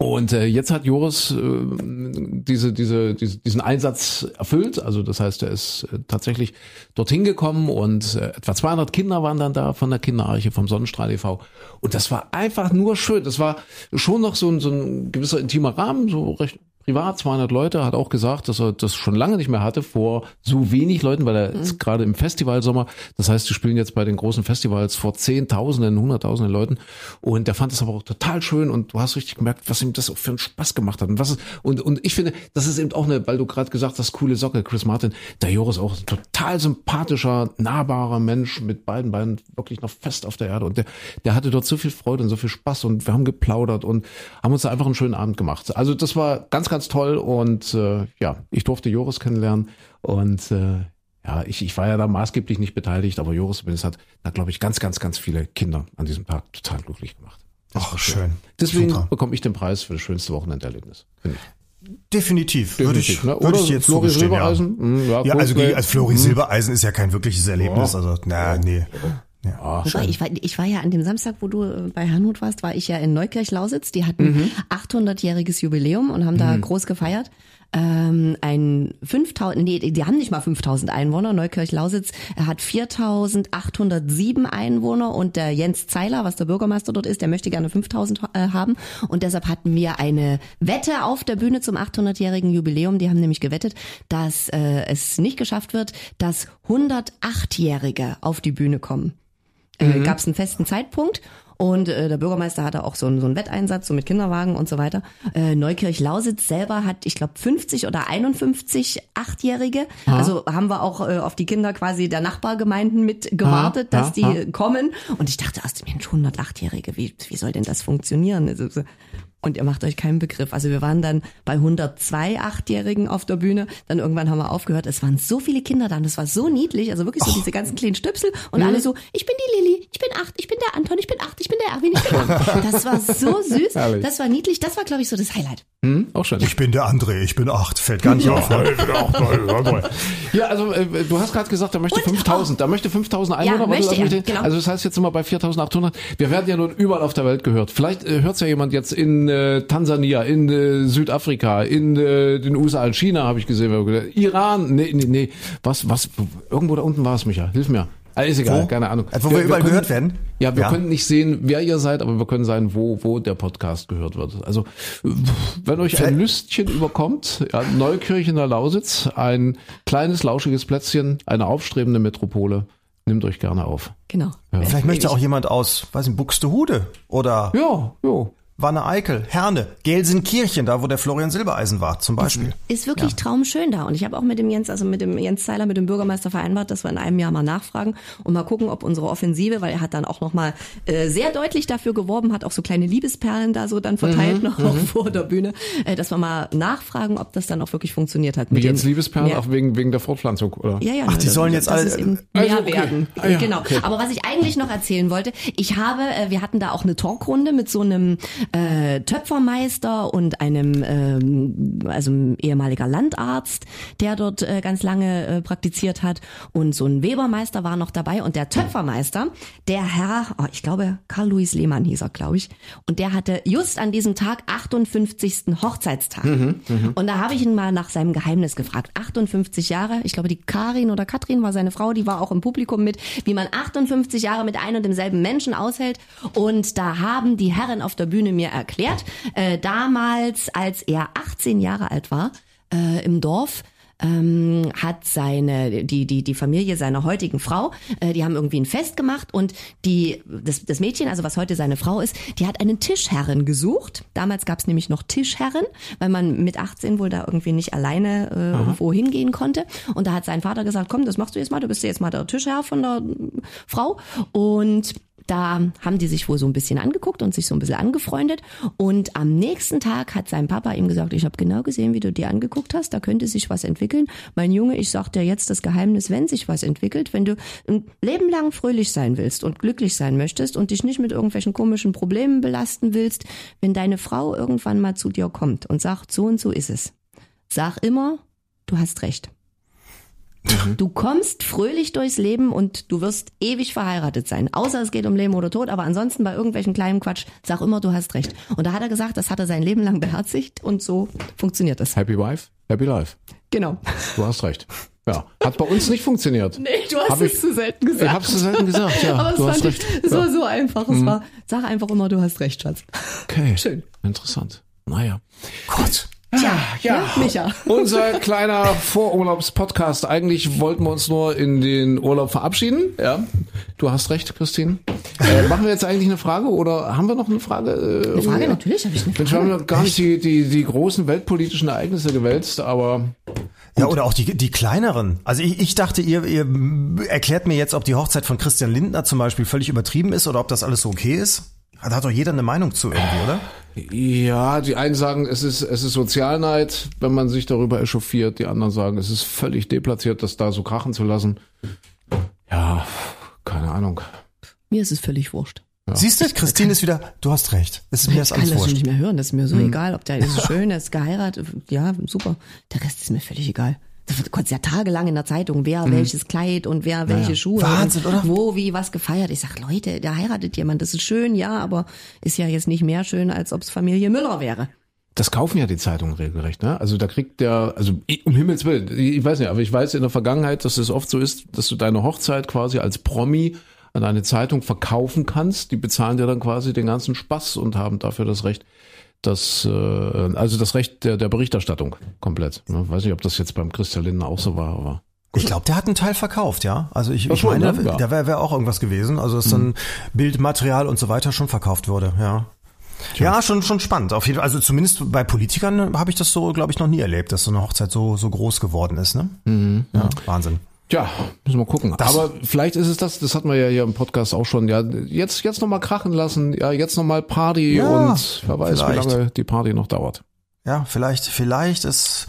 Und äh, jetzt hat Joris äh, diese, diese, diese, diesen Einsatz erfüllt. Also das heißt, er ist äh, tatsächlich dorthin gekommen und äh, etwa 200 Kinder waren dann da von der Kinderarche vom Sonnenstrahl e.V. Und das war einfach nur schön. Das war schon noch so ein, so ein gewisser intimer Rahmen, so recht privat 200 Leute, hat auch gesagt, dass er das schon lange nicht mehr hatte vor so wenig Leuten, weil er ist gerade im Festivalsommer, das heißt, die spielen jetzt bei den großen Festivals vor Zehntausenden, Hunderttausenden Leuten. Und der fand es aber auch total schön und du hast richtig gemerkt, was ihm das auch für einen Spaß gemacht hat. Und was ist, und, und ich finde, das ist eben auch eine, weil du gerade gesagt hast, coole Socke, Chris Martin, der Joris auch ein total sympathischer, nahbarer Mensch mit beiden Beinen wirklich noch fest auf der Erde. Und der, der hatte dort so viel Freude und so viel Spaß und wir haben geplaudert und haben uns da einfach einen schönen Abend gemacht. Also das war ganz, ganz toll und äh, ja, ich durfte Joris kennenlernen und äh, ja, ich, ich war ja da maßgeblich nicht beteiligt, aber Joris zumindest hat da, glaube ich, ganz, ganz, ganz viele Kinder an diesem Tag total glücklich gemacht. Ach, schön. Deswegen Super. bekomme ich den Preis für das schönste Wochenenderlebnis. ich. Definitiv. Würde ich, Definitiv, ne? würde ich jetzt Flori zugestehen, ja. Silbereisen? Hm, ja, Ja, also, gegen- also Flori Silbereisen ist ja kein wirkliches Erlebnis. Also, na, nee. Ja. Wobei, ich war, ich war ja an dem Samstag, wo du äh, bei Hanut warst, war ich ja in Neukirch-Lausitz. Die hatten Mhm. 800-jähriges Jubiläum und haben da groß gefeiert. Ähm, ein 5000, nee, die haben nicht mal 5000 Einwohner. Neukirch-Lausitz hat 4807 Einwohner und der Jens Zeiler, was der Bürgermeister dort ist, der möchte gerne 5000 äh, haben. Und deshalb hatten wir eine Wette auf der Bühne zum 800-jährigen Jubiläum. Die haben nämlich gewettet, dass äh, es nicht geschafft wird, dass 108-Jährige auf die Bühne kommen äh, gab es einen festen Zeitpunkt und äh, der Bürgermeister hatte auch so einen, so einen Wetteinsatz, so mit Kinderwagen und so weiter. Äh, Neukirch-Lausitz selber hat, ich glaube, 50 oder 51 Achtjährige. Also haben wir auch äh, auf die Kinder quasi der Nachbargemeinden mit gewartet, Ah, dass die ah. kommen. Und ich dachte erst, Mensch, 108-Jährige, wie, wie soll denn das funktionieren? Also, so- und ihr macht euch keinen Begriff. Also wir waren dann bei 102 Achtjährigen auf der Bühne. Dann irgendwann haben wir aufgehört. Es waren so viele Kinder da und es war so niedlich. Also wirklich so diese ganzen kleinen Stöpsel und alle so, ich bin die Lilly, ich bin acht, ich bin der Anton, ich bin acht, ich bin der Erwin, ich bin acht. Das war so süß. Das war niedlich. Das war, glaube ich, so das Highlight. Hm, auch schön. Ich bin der André, ich bin acht. Fällt gar nicht auf. Ne? Ja, also äh, du hast gerade gesagt, da möchte 5000, da möchte 5000 Einwohner. warte, möchte er, genau. Also das heißt jetzt sind wir bei 4800. Wir werden ja nun überall auf der Welt gehört. Vielleicht äh, hört's ja jemand jetzt in äh, Tansania, in äh, Südafrika, in äh, den USA, in China habe ich gesehen. wir Iran, nee, nee, nee. Was, was, irgendwo da unten war es, Micha. Hilf mir. Ah, ist egal, Wo? keine Ahnung. Also, wo wir überall können, gehört werden? Ja, wir Ja. können nicht sehen, wer ihr seid, aber wir können sein, wo, wo der Podcast gehört wird. Also, wenn euch ein Lüstchen überkommt, ja, Neukirch in der Lausitz, ein kleines, lauschiges Plätzchen, eine aufstrebende Metropole, nehmt euch gerne auf. Genau. Vielleicht möchte auch jemand aus, weiß nicht, Buxtehude oder Ja, ja. Wanne Eickel, Herne, Gelsenkirchen, da wo der Florian Silbereisen war, zum Beispiel. Ist wirklich traumschön da. Und ich habe auch mit dem Jens, also mit dem Jens Zeiler, mit dem Bürgermeister vereinbart, dass wir in einem Jahr mal nachfragen und mal gucken, ob unsere Offensive, weil er hat dann auch nochmal äh, sehr deutlich dafür geworben, hat auch so kleine Liebesperlen da so dann verteilt noch auch vor der Bühne, äh, dass wir mal nachfragen, ob das dann auch wirklich funktioniert hat. Wie mit Jens den- Liebesperlen, Ja. auch wegen, wegen der Fortpflanzung, oder? Ja, ja. Ach, die das- sollen jetzt das alle- ist eben Also, mehr okay. werden. Ah, ja, genau. okay. Aber was ich eigentlich noch erzählen wollte, ich habe, äh, wir hatten da auch eine Talkrunde mit so einem äh, Töpfermeister und einem, ähm, also einem ehemaliger Landarzt, der dort äh, ganz lange äh, praktiziert hat. Und so ein Webermeister war noch dabei. Und der Töpfermeister, der Herr, oh, ich glaube, Karl-Louis Lehmann hieß er, glaube ich. Und der hatte just an diesem Tag 58. Hochzeitstag. Und da habe ich ihn mal nach seinem Geheimnis gefragt. 58 Jahre, ich glaube, die Karin oder Katrin war seine Frau, die war auch im Publikum mit, wie man 58 Jahre mit einem und demselben Menschen aushält. Und da haben die Herren auf der Bühne mir erklärt, äh, damals, als er 18 Jahre alt war, äh, im Dorf, ähm, hat seine die die die Familie seiner heutigen Frau, äh, die haben irgendwie ein Fest gemacht und die das, das Mädchen, also was heute seine Frau ist, die hat einen Tischherren gesucht. Damals gab es nämlich noch Tischherren, weil man mit 18 wohl da irgendwie nicht alleine äh, irgendwo hingehen konnte. Und da hat sein Vater gesagt, komm, das machst du jetzt mal, du bist jetzt mal der Tischherr von der Frau und da haben die sich wohl so ein bisschen angeguckt und sich so ein bisschen angefreundet. Und am nächsten Tag hat sein Papa ihm gesagt, ich habe genau gesehen, wie du dir angeguckt hast, da könnte sich was entwickeln. Mein Junge, ich sag dir jetzt das Geheimnis, wenn sich was entwickelt, wenn du ein Leben lang fröhlich sein willst und glücklich sein möchtest und dich nicht mit irgendwelchen komischen Problemen belasten willst, wenn deine Frau irgendwann mal zu dir kommt und sagt, so und so ist es. Sag immer, du hast recht. Du kommst fröhlich durchs Leben und du wirst ewig verheiratet sein. Außer es geht um Leben oder Tod, aber ansonsten bei irgendwelchen kleinen Quatsch, sag immer, du hast recht. Und da hat er gesagt, das hat er sein Leben lang beherzigt und so funktioniert das. Happy Wife, Happy Life. Genau. Du hast recht. Ja, hat bei uns nicht funktioniert. Nee, du hast Hab es ich- zu selten gesagt. Ich hab's zu selten gesagt, ja. aber es, du hast fand ich, recht. es ja. war so einfach. Es war, sag einfach immer, du hast recht, Schatz. Okay. Schön. Interessant. Naja. Gut. Tja, ja, ne, Micha. unser kleiner Vorurlaubspodcast. Eigentlich wollten wir uns nur in den Urlaub verabschieden. Ja, du hast recht, Christine. Äh, machen wir jetzt eigentlich eine Frage oder haben wir noch eine Frage? Äh, Eine Frage, natürlich habe ich eine wir haben Frage. ja gar nicht die, die, die großen weltpolitischen Ereignisse gewälzt, aber Ja, oder auch die, die kleineren. Also ich, ich dachte, ihr, ihr erklärt mir jetzt, ob die Hochzeit von Christian Lindner zum Beispiel völlig übertrieben ist oder ob das alles so okay ist. Da hat doch jeder eine Meinung zu irgendwie, oder? ja, die einen sagen, es ist, es ist Sozialneid, wenn man sich darüber echauffiert. Die anderen sagen, es ist völlig deplatziert, das da so krachen zu lassen. Ja, keine Ahnung. Mir ist es völlig wurscht. Siehst du, Christine ist wieder, du hast recht. Es ist mir Ich das kann alles das schon wurscht. nicht mehr hören, das ist mir so Hm. egal, ob der ist schön, der ist geheiratet, ja, super. Der Rest ist mir völlig egal. Wird kurz ja tagelang in der Zeitung, wer Hm. welches Kleid und wer welche Schuhe. Wahnsinn, und oder? Wo, wie, was gefeiert. Ich sag, Leute, da heiratet jemand, das ist schön, ja, aber ist ja jetzt nicht mehr schön, als ob es Familie Müller wäre. Das kaufen ja die Zeitungen regelrecht, ne? Also da kriegt der, also um Himmels Willen, ich ich weiß nicht, aber ich weiß in der Vergangenheit, dass es oft so ist, dass du deine Hochzeit quasi als Promi an eine Zeitung verkaufen kannst. Die bezahlen dir dann quasi den ganzen Spaß und haben dafür das Recht, das, äh, also das Recht der, der Berichterstattung komplett. Ne? Weiß nicht, ob das jetzt beim Christian Lindner auch so war, aber. Ich glaube, der hat einen Teil verkauft, ja. Also ich, ich meine, ne? Ja. da wäre wär auch irgendwas gewesen. Also dass dann Bildmaterial und so weiter schon verkauft wurde, ja. Ja, schon schon spannend. Auf jeden Fall. Also zumindest bei Politikern habe ich das so, glaube ich, noch nie erlebt, dass so eine Hochzeit so so groß geworden ist. Ne? Ja, Wahnsinn. Tja, müssen wir gucken. Das- Aber vielleicht ist es das, das hatten wir ja hier im Podcast auch schon, ja, jetzt, jetzt nochmal krachen lassen, ja, jetzt nochmal Party Ja, und wer weiß, vielleicht. wie lange die Party noch dauert. Ja, vielleicht, vielleicht ist,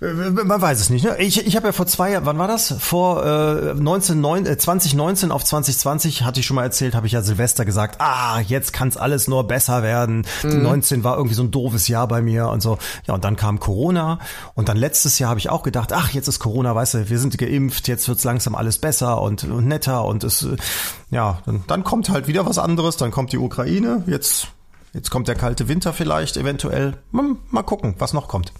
man weiß es nicht. Ne? Ich, ich habe ja vor zwei Jahren, wann war das? Vor äh, 19, neun- äh, 2019 auf 2020 hatte ich schon mal erzählt, habe ich ja Silvester gesagt, ah, jetzt kann's alles nur besser werden. Die 19 war irgendwie so ein doofes Jahr bei mir und so. Ja, und dann kam Corona und dann letztes Jahr habe ich auch gedacht, ach, jetzt ist Corona, weißt du, wir sind geimpft, jetzt wird's langsam alles besser und, und netter und es, äh, ja, dann, dann kommt halt wieder was anderes, dann kommt die Ukraine, jetzt Jetzt kommt der kalte Winter vielleicht, eventuell. Mal, mal gucken, was noch kommt.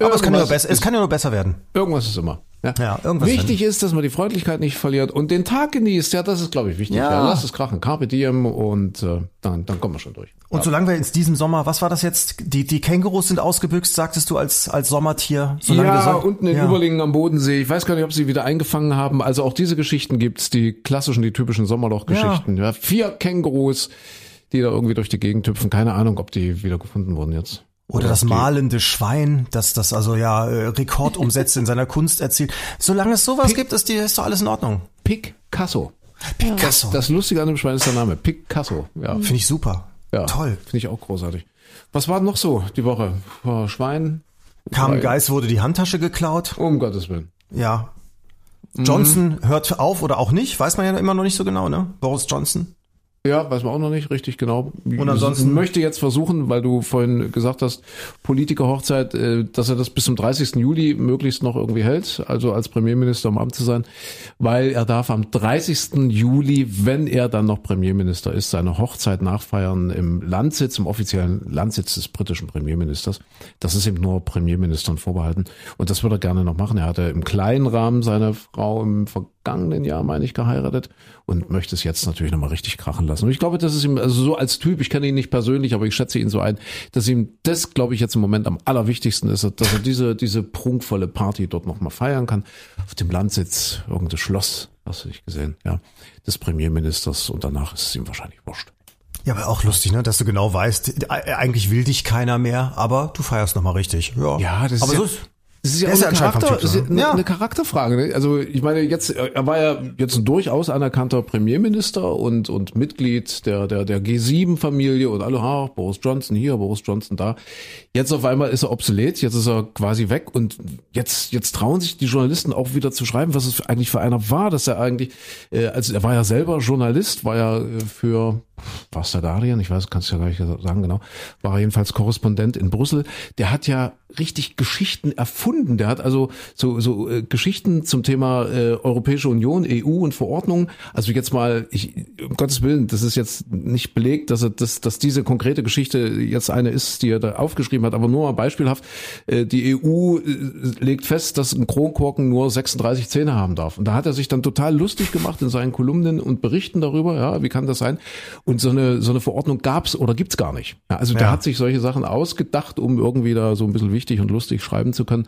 Aber es kann, ja nur Irgendwas besser, es kann ja nur besser werden. Irgendwas ist immer. Ja, Ja, irgendwas Wichtig ist, dass man die Freundlichkeit nicht verliert und den Tag genießt. Ja, das ist, glaube ich, wichtig. Ja. Ja. lass es krachen. Carpe diem und äh, dann, dann kommen wir schon durch. Und solange wir in diesem Sommer, was war das jetzt? Die, die Kängurus sind ausgebüxt, sagtest du als, als Sommertier. Solange wir ja, so- unten in ja. Überlingen am Bodensee. Ich weiß gar nicht, ob sie wieder eingefangen haben. Also auch diese Geschichten gibt's, die klassischen, die typischen Sommerloch-Geschichten. Ja. vier Kängurus, die da irgendwie durch die Gegend hüpfen. Keine Ahnung, ob die wieder gefunden wurden jetzt. Oder das malende Schwein, das das also ja äh, Rekordumsätze in seiner Kunst erzielt. Solange es sowas gibt, ist, die, ist doch alles in Ordnung. Picasso. Picasso. Das Lustige an dem Schwein ist der Name. Picasso. Ja, Finde ich super. ja. Toll. Finde ich auch großartig. Was war noch so die Woche? Oh, Schwein? Kam Weil- Geist, wurde die Handtasche geklaut. Um Gottes Willen. Ja. Mhm. Johnson hört auf oder auch nicht, weiß man ja immer noch nicht so genau, ne? Boris Johnson. Ja, weiß man auch noch nicht richtig genau. Und ansonsten- Ich möchte jetzt versuchen, weil du vorhin gesagt hast, Politikerhochzeit, äh, dass er das bis zum 30. Juli möglichst noch irgendwie hält, also als Premierminister im Amt zu sein, weil er darf am 30. Juli, wenn er dann noch Premierminister ist, seine Hochzeit nachfeiern im Landsitz, im offiziellen Landsitz des britischen Premierministers. Das ist eben nur Premierministern vorbehalten. Und das würde er gerne noch machen. Er hatte im kleinen Rahmen seine Frau im vergangenen Jahr, meine ich, geheiratet und möchte es jetzt natürlich nochmal richtig krachen lassen. Und ich glaube, das ist ihm, also so als Typ, ich kenne ihn nicht persönlich, aber ich schätze ihn so ein, dass ihm das, glaube ich, jetzt im Moment am allerwichtigsten ist, dass er diese, diese prunkvolle Party dort nochmal feiern kann. Auf dem Landsitz, irgendein Schloss, hast du nicht gesehen, ja, des Premierministers und danach ist es ihm wahrscheinlich wurscht. Ja, aber auch lustig, ne, dass du genau weißt, e- eigentlich will dich keiner mehr, aber du feierst nochmal richtig. Ja, Ja, das ist aber ja- so ist, Das ist ja auch eine, Charakter, eine, Ja. eine Charakterfrage. Ne? Also ich meine, jetzt er war ja jetzt ein durchaus anerkannter Premierminister und und Mitglied der der der G7-Familie und alle, ah, Boris Johnson hier, Boris Johnson da. Jetzt auf einmal ist er obsolet, jetzt ist er quasi weg und jetzt jetzt trauen sich die Journalisten auch wieder zu schreiben, was es eigentlich für einer war, dass er eigentlich, äh, also er war ja selber Journalist, war ja äh, für was der Guardian, ich weiß, kannst du ja gar nicht sagen genau, war jedenfalls Korrespondent in Brüssel. Der hat ja richtig Geschichten erfunden. Der hat also so, so äh, Geschichten zum Thema äh, Europäische Union, EU und Verordnungen. Also jetzt mal, ich, um Gottes Willen, das ist jetzt nicht belegt, dass er, dass, dass diese konkrete Geschichte jetzt eine ist, die er da aufgeschrieben hat, aber nur mal beispielhaft. Äh, die EU äh, legt fest, dass ein Kronkorken nur 36 Zähne haben darf. Und da hat er sich dann total lustig gemacht in seinen Kolumnen und Berichten darüber, ja, wie kann das sein? Und so eine, so eine Verordnung gab's oder gibt's gar nicht. Ja, also der Ja. hat sich solche Sachen ausgedacht, um irgendwie da so ein bisschen wichtig und lustig schreiben zu können.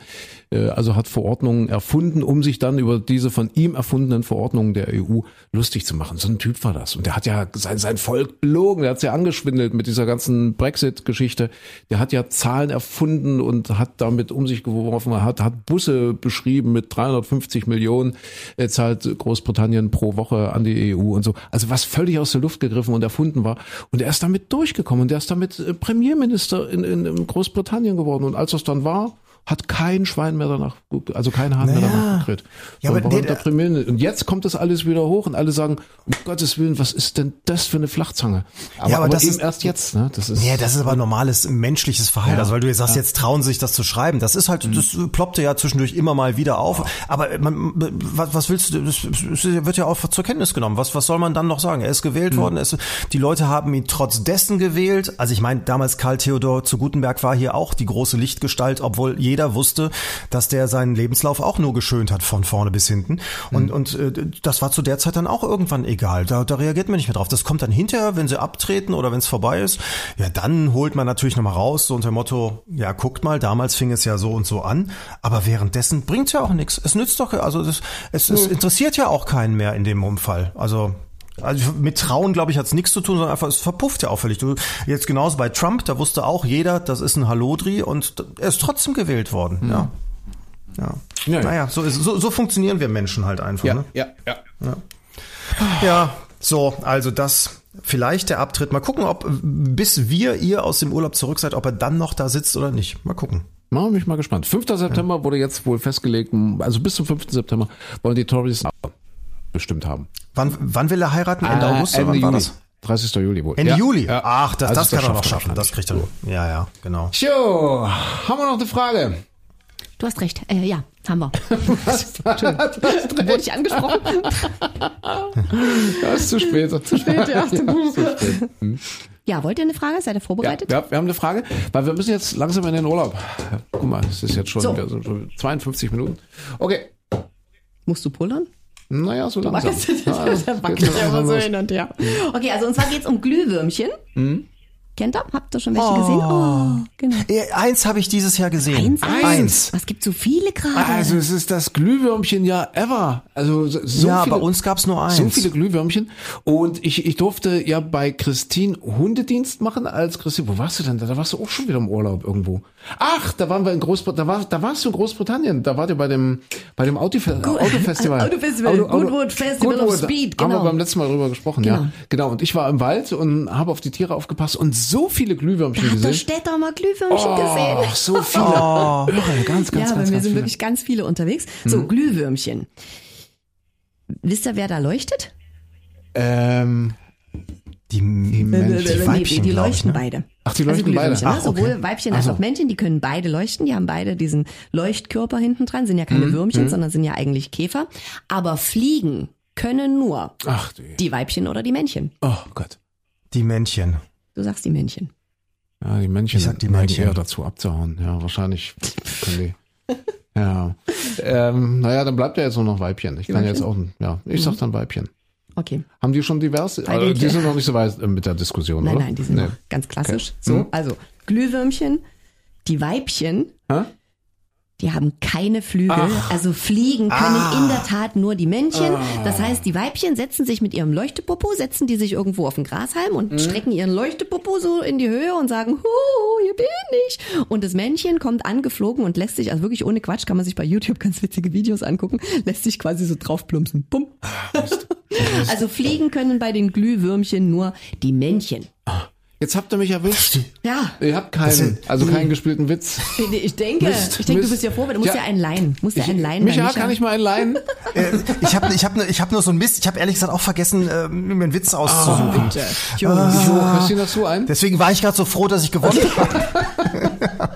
Äh, Also hat Verordnungen erfunden, um sich dann über diese von ihm erfundenen Verordnungen der EU lustig zu machen. So ein Typ war das. Und der hat ja sein, sein Volk belogen, der hat's ja angeschwindelt mit dieser ganzen Brexit-Geschichte. Der hat ja Zahlen erfunden und hat damit um sich geworfen, er hat, hat Busse beschrieben mit 350 Millionen, äh, zahlt Großbritannien pro Woche an die EU und so. Also was völlig aus der Luft gegriffen und erfunden war. Und er ist damit durchgekommen und er ist damit äh, Premierminister in, in, in Großbritannien geworden. Und als das dann war, hat kein Schwein mehr danach, also kein Hahn mehr Naja. danach gekriegt. Ja, aber nee, Premierminister- und jetzt kommt das alles wieder hoch und alle sagen, um Gottes Willen, was ist denn das für eine Flachzange? Aber, Ja, aber aber das eben ist- erst jetzt, ne? Das ist, Ja, das ist aber normales menschliches Verhalten. Ja. Also weil du jetzt sagst, jetzt trauen sie sich das zu schreiben. Das ist halt, das ploppte ja zwischendurch immer mal wieder auf. Aber man, was, was willst du? Das wird ja auch zur Kenntnis genommen. Was, was soll man dann noch sagen? Er ist gewählt worden. Er ist, die Leute haben ihn trotz dessen gewählt. Also ich meine, damals Karl Theodor zu Gutenberg war hier auch die große Lichtgestalt, obwohl jeder wusste, dass der seinen Lebenslauf auch nur geschönt hat von vorne bis hinten. Und, und äh, das war zu der Zeit dann auch irgendwann egal. Da, da reagiert man nicht mehr drauf. Das kommt dann hinterher, wenn sie abtreten oder wenn es vorbei ist. Ja, dann holt man natürlich nochmal raus, so unter dem Motto, ja, guckt mal, damals fing es ja so und so an. Aber währenddessen bringt's ja auch nichts. Es nützt doch, also das, es, es interessiert ja auch keinen mehr in dem Umfall. Also also mit Trauen, glaube ich, hat's nichts zu tun, sondern einfach, es verpufft ja auch völlig. Du, jetzt genauso bei Trump, da wusste auch jeder, das ist ein Hallodri und er ist trotzdem gewählt worden. Ja. Ja. Ja, ja. Naja, so, ist, so, so funktionieren wir Menschen halt einfach. ja, Ne? ja, ja. Ja, so, also das vielleicht der Abtritt. Mal gucken, ob bis wir ihr aus dem Urlaub zurück seid, ob er dann noch da sitzt oder nicht. Mal gucken. Machen mich mal gespannt. 5. September wurde jetzt wohl festgelegt, also bis zum 5. September wollen die Tories bestimmt haben. Wann, wann will er heiraten? Ende Äh, August? oder Ende wann war Juli. das? 30. Juli wohl. Ende Ja, Juli. ja. Ach, das, Also das kann er noch schaffen. Das kriegt er. Ja, ja, genau. Jo, haben wir noch eine Frage? Du hast recht. Äh, ja, haben wir. Wurde ich angesprochen? Das ist zu spät. zu spät, ja. ja, wollt ihr eine Frage? Seid ihr Ja, vorbereitet? ja, wir haben eine Frage, weil wir müssen jetzt langsam in den Urlaub. Guck mal, es ist jetzt schon, So. wir sind schon 52 Minuten. Okay, Musst du pullern? Naja, so langsam. Weißt du, Ja, da geht wackelt so er immer so hin und her. Okay, also und zwar geht's um Glühwürmchen. Mhm. Kennt ihr? Habt ihr schon welche gesehen? Oh, genau. Äh, Eins habe ich dieses Jahr gesehen. Eins, Eins. Was gibt so viele gerade? Also es ist das Glühwürmchen ja ever. Also so so ja, viele, bei uns gab's nur eins. So viele Glühwürmchen. Und ich, ich durfte ja bei Christine Hundedienst machen als Christine. Wo warst du denn? Da, da warst du auch schon wieder im Urlaub irgendwo. Ach, da waren wir in Großbritannien. Da, war, da warst du in Großbritannien. Da wart ihr bei dem, bei dem Autofe Autofestival. Autofestival. Goodwood Festival of Speed, Haben wir genau. beim letzten Mal drüber gesprochen, Genau. ja. Genau. Und ich war im Wald und habe auf die Tiere aufgepasst und so viele Glühwürmchen Hat der gesehen. Städter mal Glühwürmchen gesehen? Oh, so viele. Irre, ganz, ganz, ja, ganz, ganz wir sind viele. wirklich ganz viele unterwegs. So, Glühwürmchen. Wisst ihr, wer da leuchtet? Ähm, Die, die, Männchen. die Nee, Weibchen, die, die glaub ich, leuchten ne? beide. Ach, die leuchten also beide. Ne? Ach, okay. Sowohl Weibchen Ach als so. auch Männchen, die können beide leuchten. Die haben beide diesen Leuchtkörper hinten dran, sind ja keine Mhm. Würmchen, sondern sind ja eigentlich Käfer. Aber fliegen können nur Ach du. die Weibchen oder die Männchen. Oh Gott. Die Männchen. Du sagst die Männchen. Ja, die Männchen Ich sag die Männchen. eher dazu abzuhauen. Ja, wahrscheinlich können die. Ja. Ähm, naja, dann bleibt ja jetzt nur noch Weibchen. Ich kann jetzt auch, ja, ich sag dann Weibchen. Okay. Haben die schon divers? Also, die sind noch nicht so weit äh, mit der Diskussion, Nein, oder? nein, die sind Nee. noch ganz klassisch. Okay. So, Mhm. also Glühwürmchen, die Weibchen, Hä? Die haben keine Flügel. Also fliegen können in der Tat nur die Männchen. Das heißt, die Weibchen setzen sich mit ihrem Leuchtepopo, setzen die sich irgendwo auf den Grashalm und strecken ihren Leuchtepopo so in die Höhe und sagen, Hu, hier bin ich. Und das Männchen kommt angeflogen und lässt sich, also wirklich ohne Quatsch, kann man sich bei YouTube ganz witzige Videos angucken, lässt sich quasi so drauf plumpsen. Bumm. Also fliegen können bei den Glühwürmchen nur die Männchen. Jetzt habt ihr mich erwischt. Ja. Ihr habt keinen, also keinen gespielten Witz. Ich denke, Mist, ich denke, du Mist. bist ja froh, weil du musst ja, Ja. einen leihen. Musst ja einen leihen. Micha, kann ich mal einen leihen? Äh, ich habe ich hab, ne- ich hab nur so ein Mist. Ich habe ehrlich gesagt auch vergessen, äh, mir einen Witz auszusuchen. Jo, Christine, hast du einen? Deswegen war ich gerade so froh, dass ich gewonnen habe.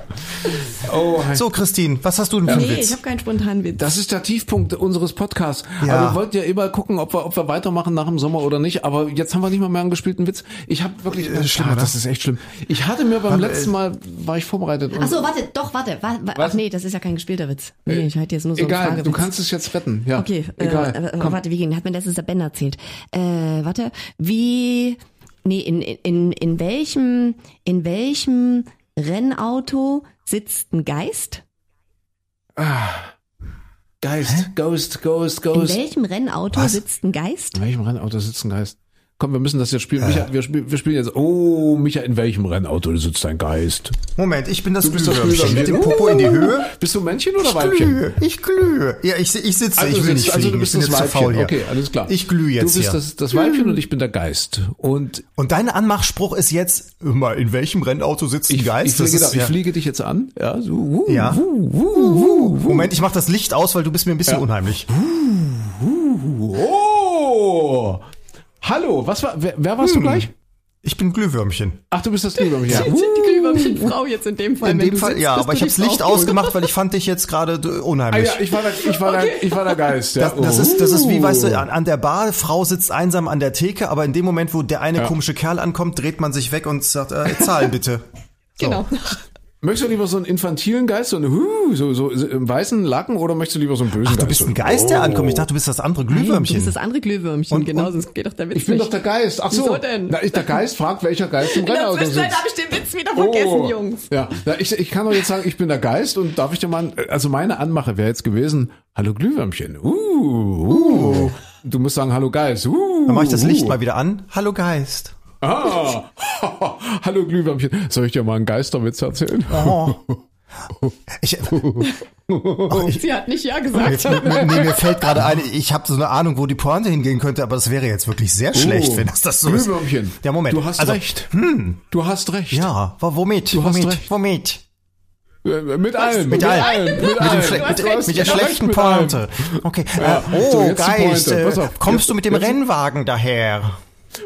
Oh, So, Christine, was hast du denn für einen Nee, ich Witz? habe keinen spontanen Witz. Das ist der Tiefpunkt unseres Podcasts. Ja. Aber wir wollten ja immer gucken, ob wir, ob wir weitermachen nach dem Sommer oder nicht. Aber jetzt haben wir nicht mal mehr einen gespielten Witz. Ich habe wirklich, Äh, schlimm, ah, oder? das ist echt schlimm. Ich hatte mir beim Warte, letzten Mal, war ich vorbereitet. Und Ach so, warte, doch, warte. Wa wa Was? ach nee, das ist ja kein gespielter Witz. Nee, ich hatte jetzt nur so Egal, einen du kannst es jetzt retten. Ja, Okay, egal. Äh, äh, Komm. warte, wie ging? Hat mir letztens der Ben erzählt. Äh, warte, wie Nee, in, in, in welchem, in welchem Rennauto sitzt ein Geist? Geist, Ghost, Ghost, In Ghost. welchem Rennauto Was? sitzt ein Geist? In welchem Rennauto sitzt ein Geist? Komm, wir müssen das jetzt spielen. Micha, wir, spielen, wir spielen jetzt. Oh, Micha, in welchem Rennauto sitzt ein Geist? Moment, ich bin das Glühwürmchen mit dem. Popo in die Höhe. Bist du Männchen oder Ich Weibchen? glühe, ich glühe. Ja, ich, ich sitze, Also, ich du will nicht also fliegen. du bist ich das Weibchen. hier. Okay, alles klar. Ich glühe jetzt Du bist das, das Weibchen und ich bin der Geist. Und Und dein Anmachspruch ist jetzt, mal, in welchem Rennauto sitzt ein ich, Geist? ich, fliege, ist ich ja- fliege dich jetzt an. Ja, so. wuh, Ja. wuh, wuh, wuh, wuh. Moment, ich mach das Licht aus, weil du bist mir ein bisschen Ja. unheimlich. Oh! Hallo, was war, wer, wer warst du gleich? Ich bin Glühwürmchen. Ach, du bist das Glühwürmchen. Ja. Sind die Glühwürmchenfrau jetzt in dem Fall? In wenn dem du Fall, sitzt, ja, aber ich hab's Licht ausgemacht, weil ich fand dich jetzt gerade äh, Ah, unheimlich. ja, ich war der, ich war der, ich war der Geist. Ja. Das, das, ist, das ist wie, weißt Oh. du, an, an der Bar, Frau sitzt einsam an der Theke, aber in dem Moment, wo der eine Ja. komische Kerl ankommt, dreht man sich weg und sagt, äh, zahlen bitte. Genau. Möchtest du lieber so einen infantilen Geist, so, einen, huh, so, so, so im weißen Lacken, oder möchtest du lieber so einen bösen Ach, Geist? du bist ein Geist, der ankommt. Ich dachte, du bist das andere Nein, du bist Glühwürmchen. das andere Glühwürmchen, Und- genau, und- sonst geht doch der Witz Ich bin doch nicht. der Geist. Ach so. Wieso denn? Na, ich, der Geist fragt, welcher Geist im Rennauto sitzt. habe ich den Witz wieder vergessen, Jungs. Ja, na, ich, ich kann doch jetzt sagen, ich bin der Geist und darf ich dir mal, also meine Anmache wäre jetzt gewesen, hallo Glühwürmchen, uh, uh. Du musst sagen, hallo Geist, uh. Dann mach ich das Licht uh. mal wieder an. Hallo Geist. Ah, hallo Glühwürmchen. Soll ich dir mal einen Geisterwitz erzählen? Oh. Ich, oh, ich, Sie hat nicht Ja gesagt. jetzt, nee, mir fällt gerade ein, ich habe so eine Ahnung, wo die Pointe hingehen könnte, aber das wäre jetzt wirklich sehr schlecht, Oh, wenn das das so ist. Glühwürmchen. Ja, Moment. Du hast Also, recht. Du hast recht. Ja, wo- womit? Du hast womit? recht. Womit? Äh, Mit allem. Mit allem. Mit, Mit, hast mit, mit der hast schlechten. Pointe. Okay. Ja. Äh, So, oh, die Geist, äh, kommst du mit dem Rennwagen daher?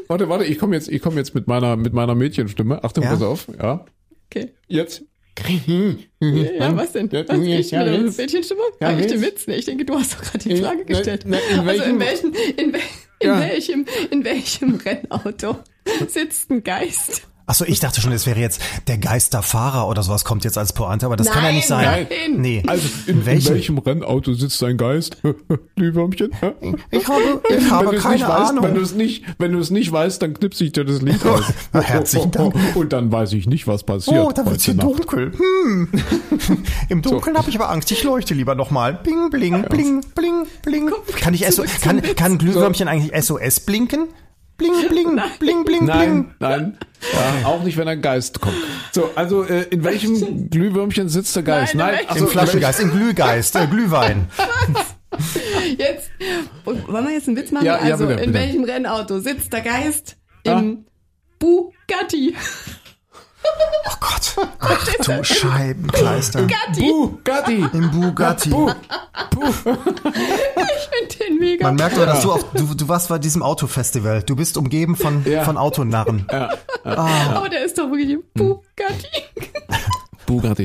Warte, warte, ich komme jetzt, ich komme jetzt mit meiner, mit meiner Mädchenstimme. Achtung, Ja? pass auf. Ja. Okay. Jetzt. Ja, was denn? Ja, Was? Ich mit ja, jetzt. Mädchenstimme? Ja, Sag ich den. Witz? Nee, ich denke, du hast doch gerade die Frage na- gestellt. na, in also in welchem, in, wel, in Ja. welchem, in welchem Rennauto sitzt ein Geist? Achso, ich dachte schon, es wäre jetzt der Geisterfahrer oder sowas kommt jetzt als Pointe, aber das kann ja nicht sein. Nein, nein. Nee. Also, in, in welchem? welchem, Rennauto sitzt ein Geist? Glühwürmchen? Ich habe, ich habe keine nicht weißt, wenn du Ahnung. es nicht, wenn du es nicht weißt, dann knipse ich dir das Lied aus. Herzlichen Dank. Und dann weiß ich nicht, was passiert. Oh, da wird's hier Nacht. dunkel. Hm. Im Dunkeln habe ich aber Angst. Ich leuchte lieber nochmal. Bling, bling, bling, bling, bling. Kann ich SO, kann, kann ein Glühwürmchen eigentlich SOS blinken? Bling, bling, bling, bling, Nein, bling. nein. Ja, auch nicht, wenn ein Geist kommt. So, also äh, in welchem Glühwürmchen sitzt der Geist? Nein, in Nein, welchem? also, Im Flaschengeist, im Glühgeist, äh, Glühwein. Jetzt, wollen wir jetzt einen Witz machen? Ja, ja, also, bitte, in bitte. welchem Rennauto sitzt der Geist? Ja. Im Bugatti. Oh Gott. Ach du Scheibenkleister. Bugatti. Bugatti. Im Bugatti. Ich finde den mega. Man merkt aber, dass du auf, du, du warst bei diesem Autofestival. Du bist umgeben von, Ja. von Autonarren. Aber der ist doch wirklich Hm. im Bugatti. Bugatti.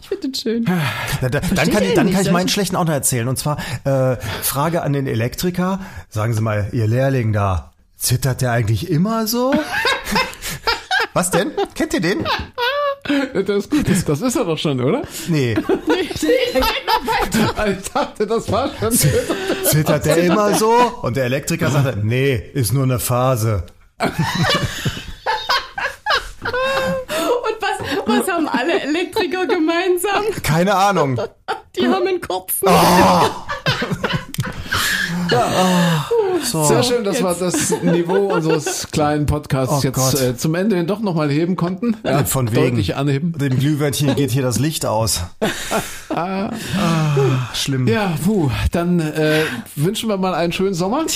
Ich finde den schön. Da, da, dann kann, ich, dann nicht, kann ich meinen schlechten auch noch erzählen. Und zwar äh, Frage an den Elektriker. Sagen Sie mal, Ihr Lehrling da, zittert der eigentlich immer so? Was denn? Kennt ihr den? Das ist gut. Das, das ist er doch schon, oder? Nee. Ich dachte, das war schon. Zittert der immer so? Und der Elektriker sagte, nee, ist nur eine Phase. Und was, was haben alle Elektriker gemeinsam? Keine Ahnung. Die haben einen kurzen. So. Sehr schön, dass wir das Niveau unseres kleinen Podcasts Oh jetzt äh, zum Ende hin doch nochmal heben konnten. Ja, Von wegen. Deutlich anheben. Dem Glühwürmchen geht hier das Licht aus. Ah, schlimm. Ja, puh, dann äh, wünschen wir mal einen schönen Sommer.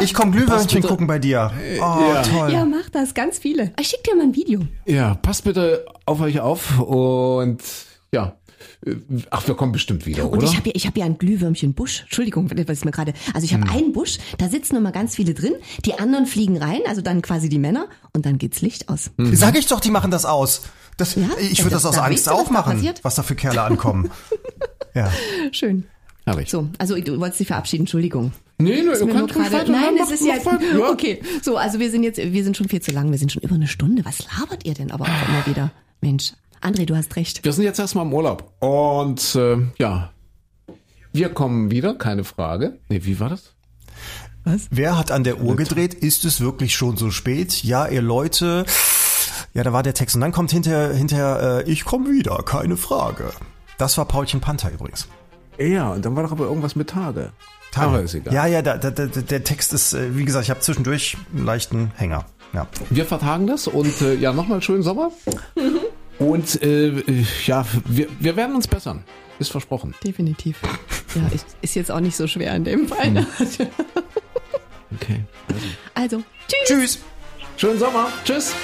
Ich komm Glühwürmchen gucken bei dir. Oh, Ja. toll. Ja, mach das, ganz viele. Ich schick dir mal ein Video. Ja, passt bitte auf euch auf und ja. Äh, Ach, wir kommen bestimmt wieder, Und oder? ich habe ja, ich hab ja einen Glühwürmchen-Busch. Entschuldigung, was ich mir gerade. Also ich habe Hm. einen Busch, da sitzen immer ganz viele drin. Die anderen fliegen rein, also dann quasi die Männer. Und dann geht's Licht aus. Hm. Sag ich doch, die machen das aus. Das, Ja? ich würde das das- aus da Angst auch da machen, passiert? was da für Kerle ankommen. ja. Schön. Herrlich. So, also du wolltest dich verabschieden, Entschuldigung. Nee, Ist ihr nur könnt ruhig gerade- weiter. Nein, Ja, es ist jetzt. Ja. Okay, so, also wir sind jetzt, wir sind schon viel zu lang, wir sind schon über eine Stunde. Was labert ihr denn aber auch immer wieder? Mensch, André, du hast recht. Wir sind jetzt erstmal im Urlaub. Und äh, ja, wir kommen wieder, keine Frage. Nee, wie war das? Was? Wer hat an der Uhr gedreht? Ist es wirklich schon so spät? Ja, ihr Leute. Ja, da war der Text. Und dann kommt hinterher, hinterher äh, ich komme wieder, keine Frage. Das war Paulchen Panther übrigens. Ja, und dann war doch aber irgendwas mit Tage. Tage. Ist egal. Ja, ja, da, da, da, der Text ist, äh, wie gesagt, ich habe zwischendurch einen leichten Hänger. Ja. Wir vertagen das und äh, ja, nochmal schönen Sommer. Und äh, äh, ja, wir, wir werden uns bessern. Ist versprochen. Definitiv. Ja, ist, ist jetzt auch nicht so schwer in dem Fall. Okay. Also, tschüss. Tschüss. Schönen Sommer. Tschüss.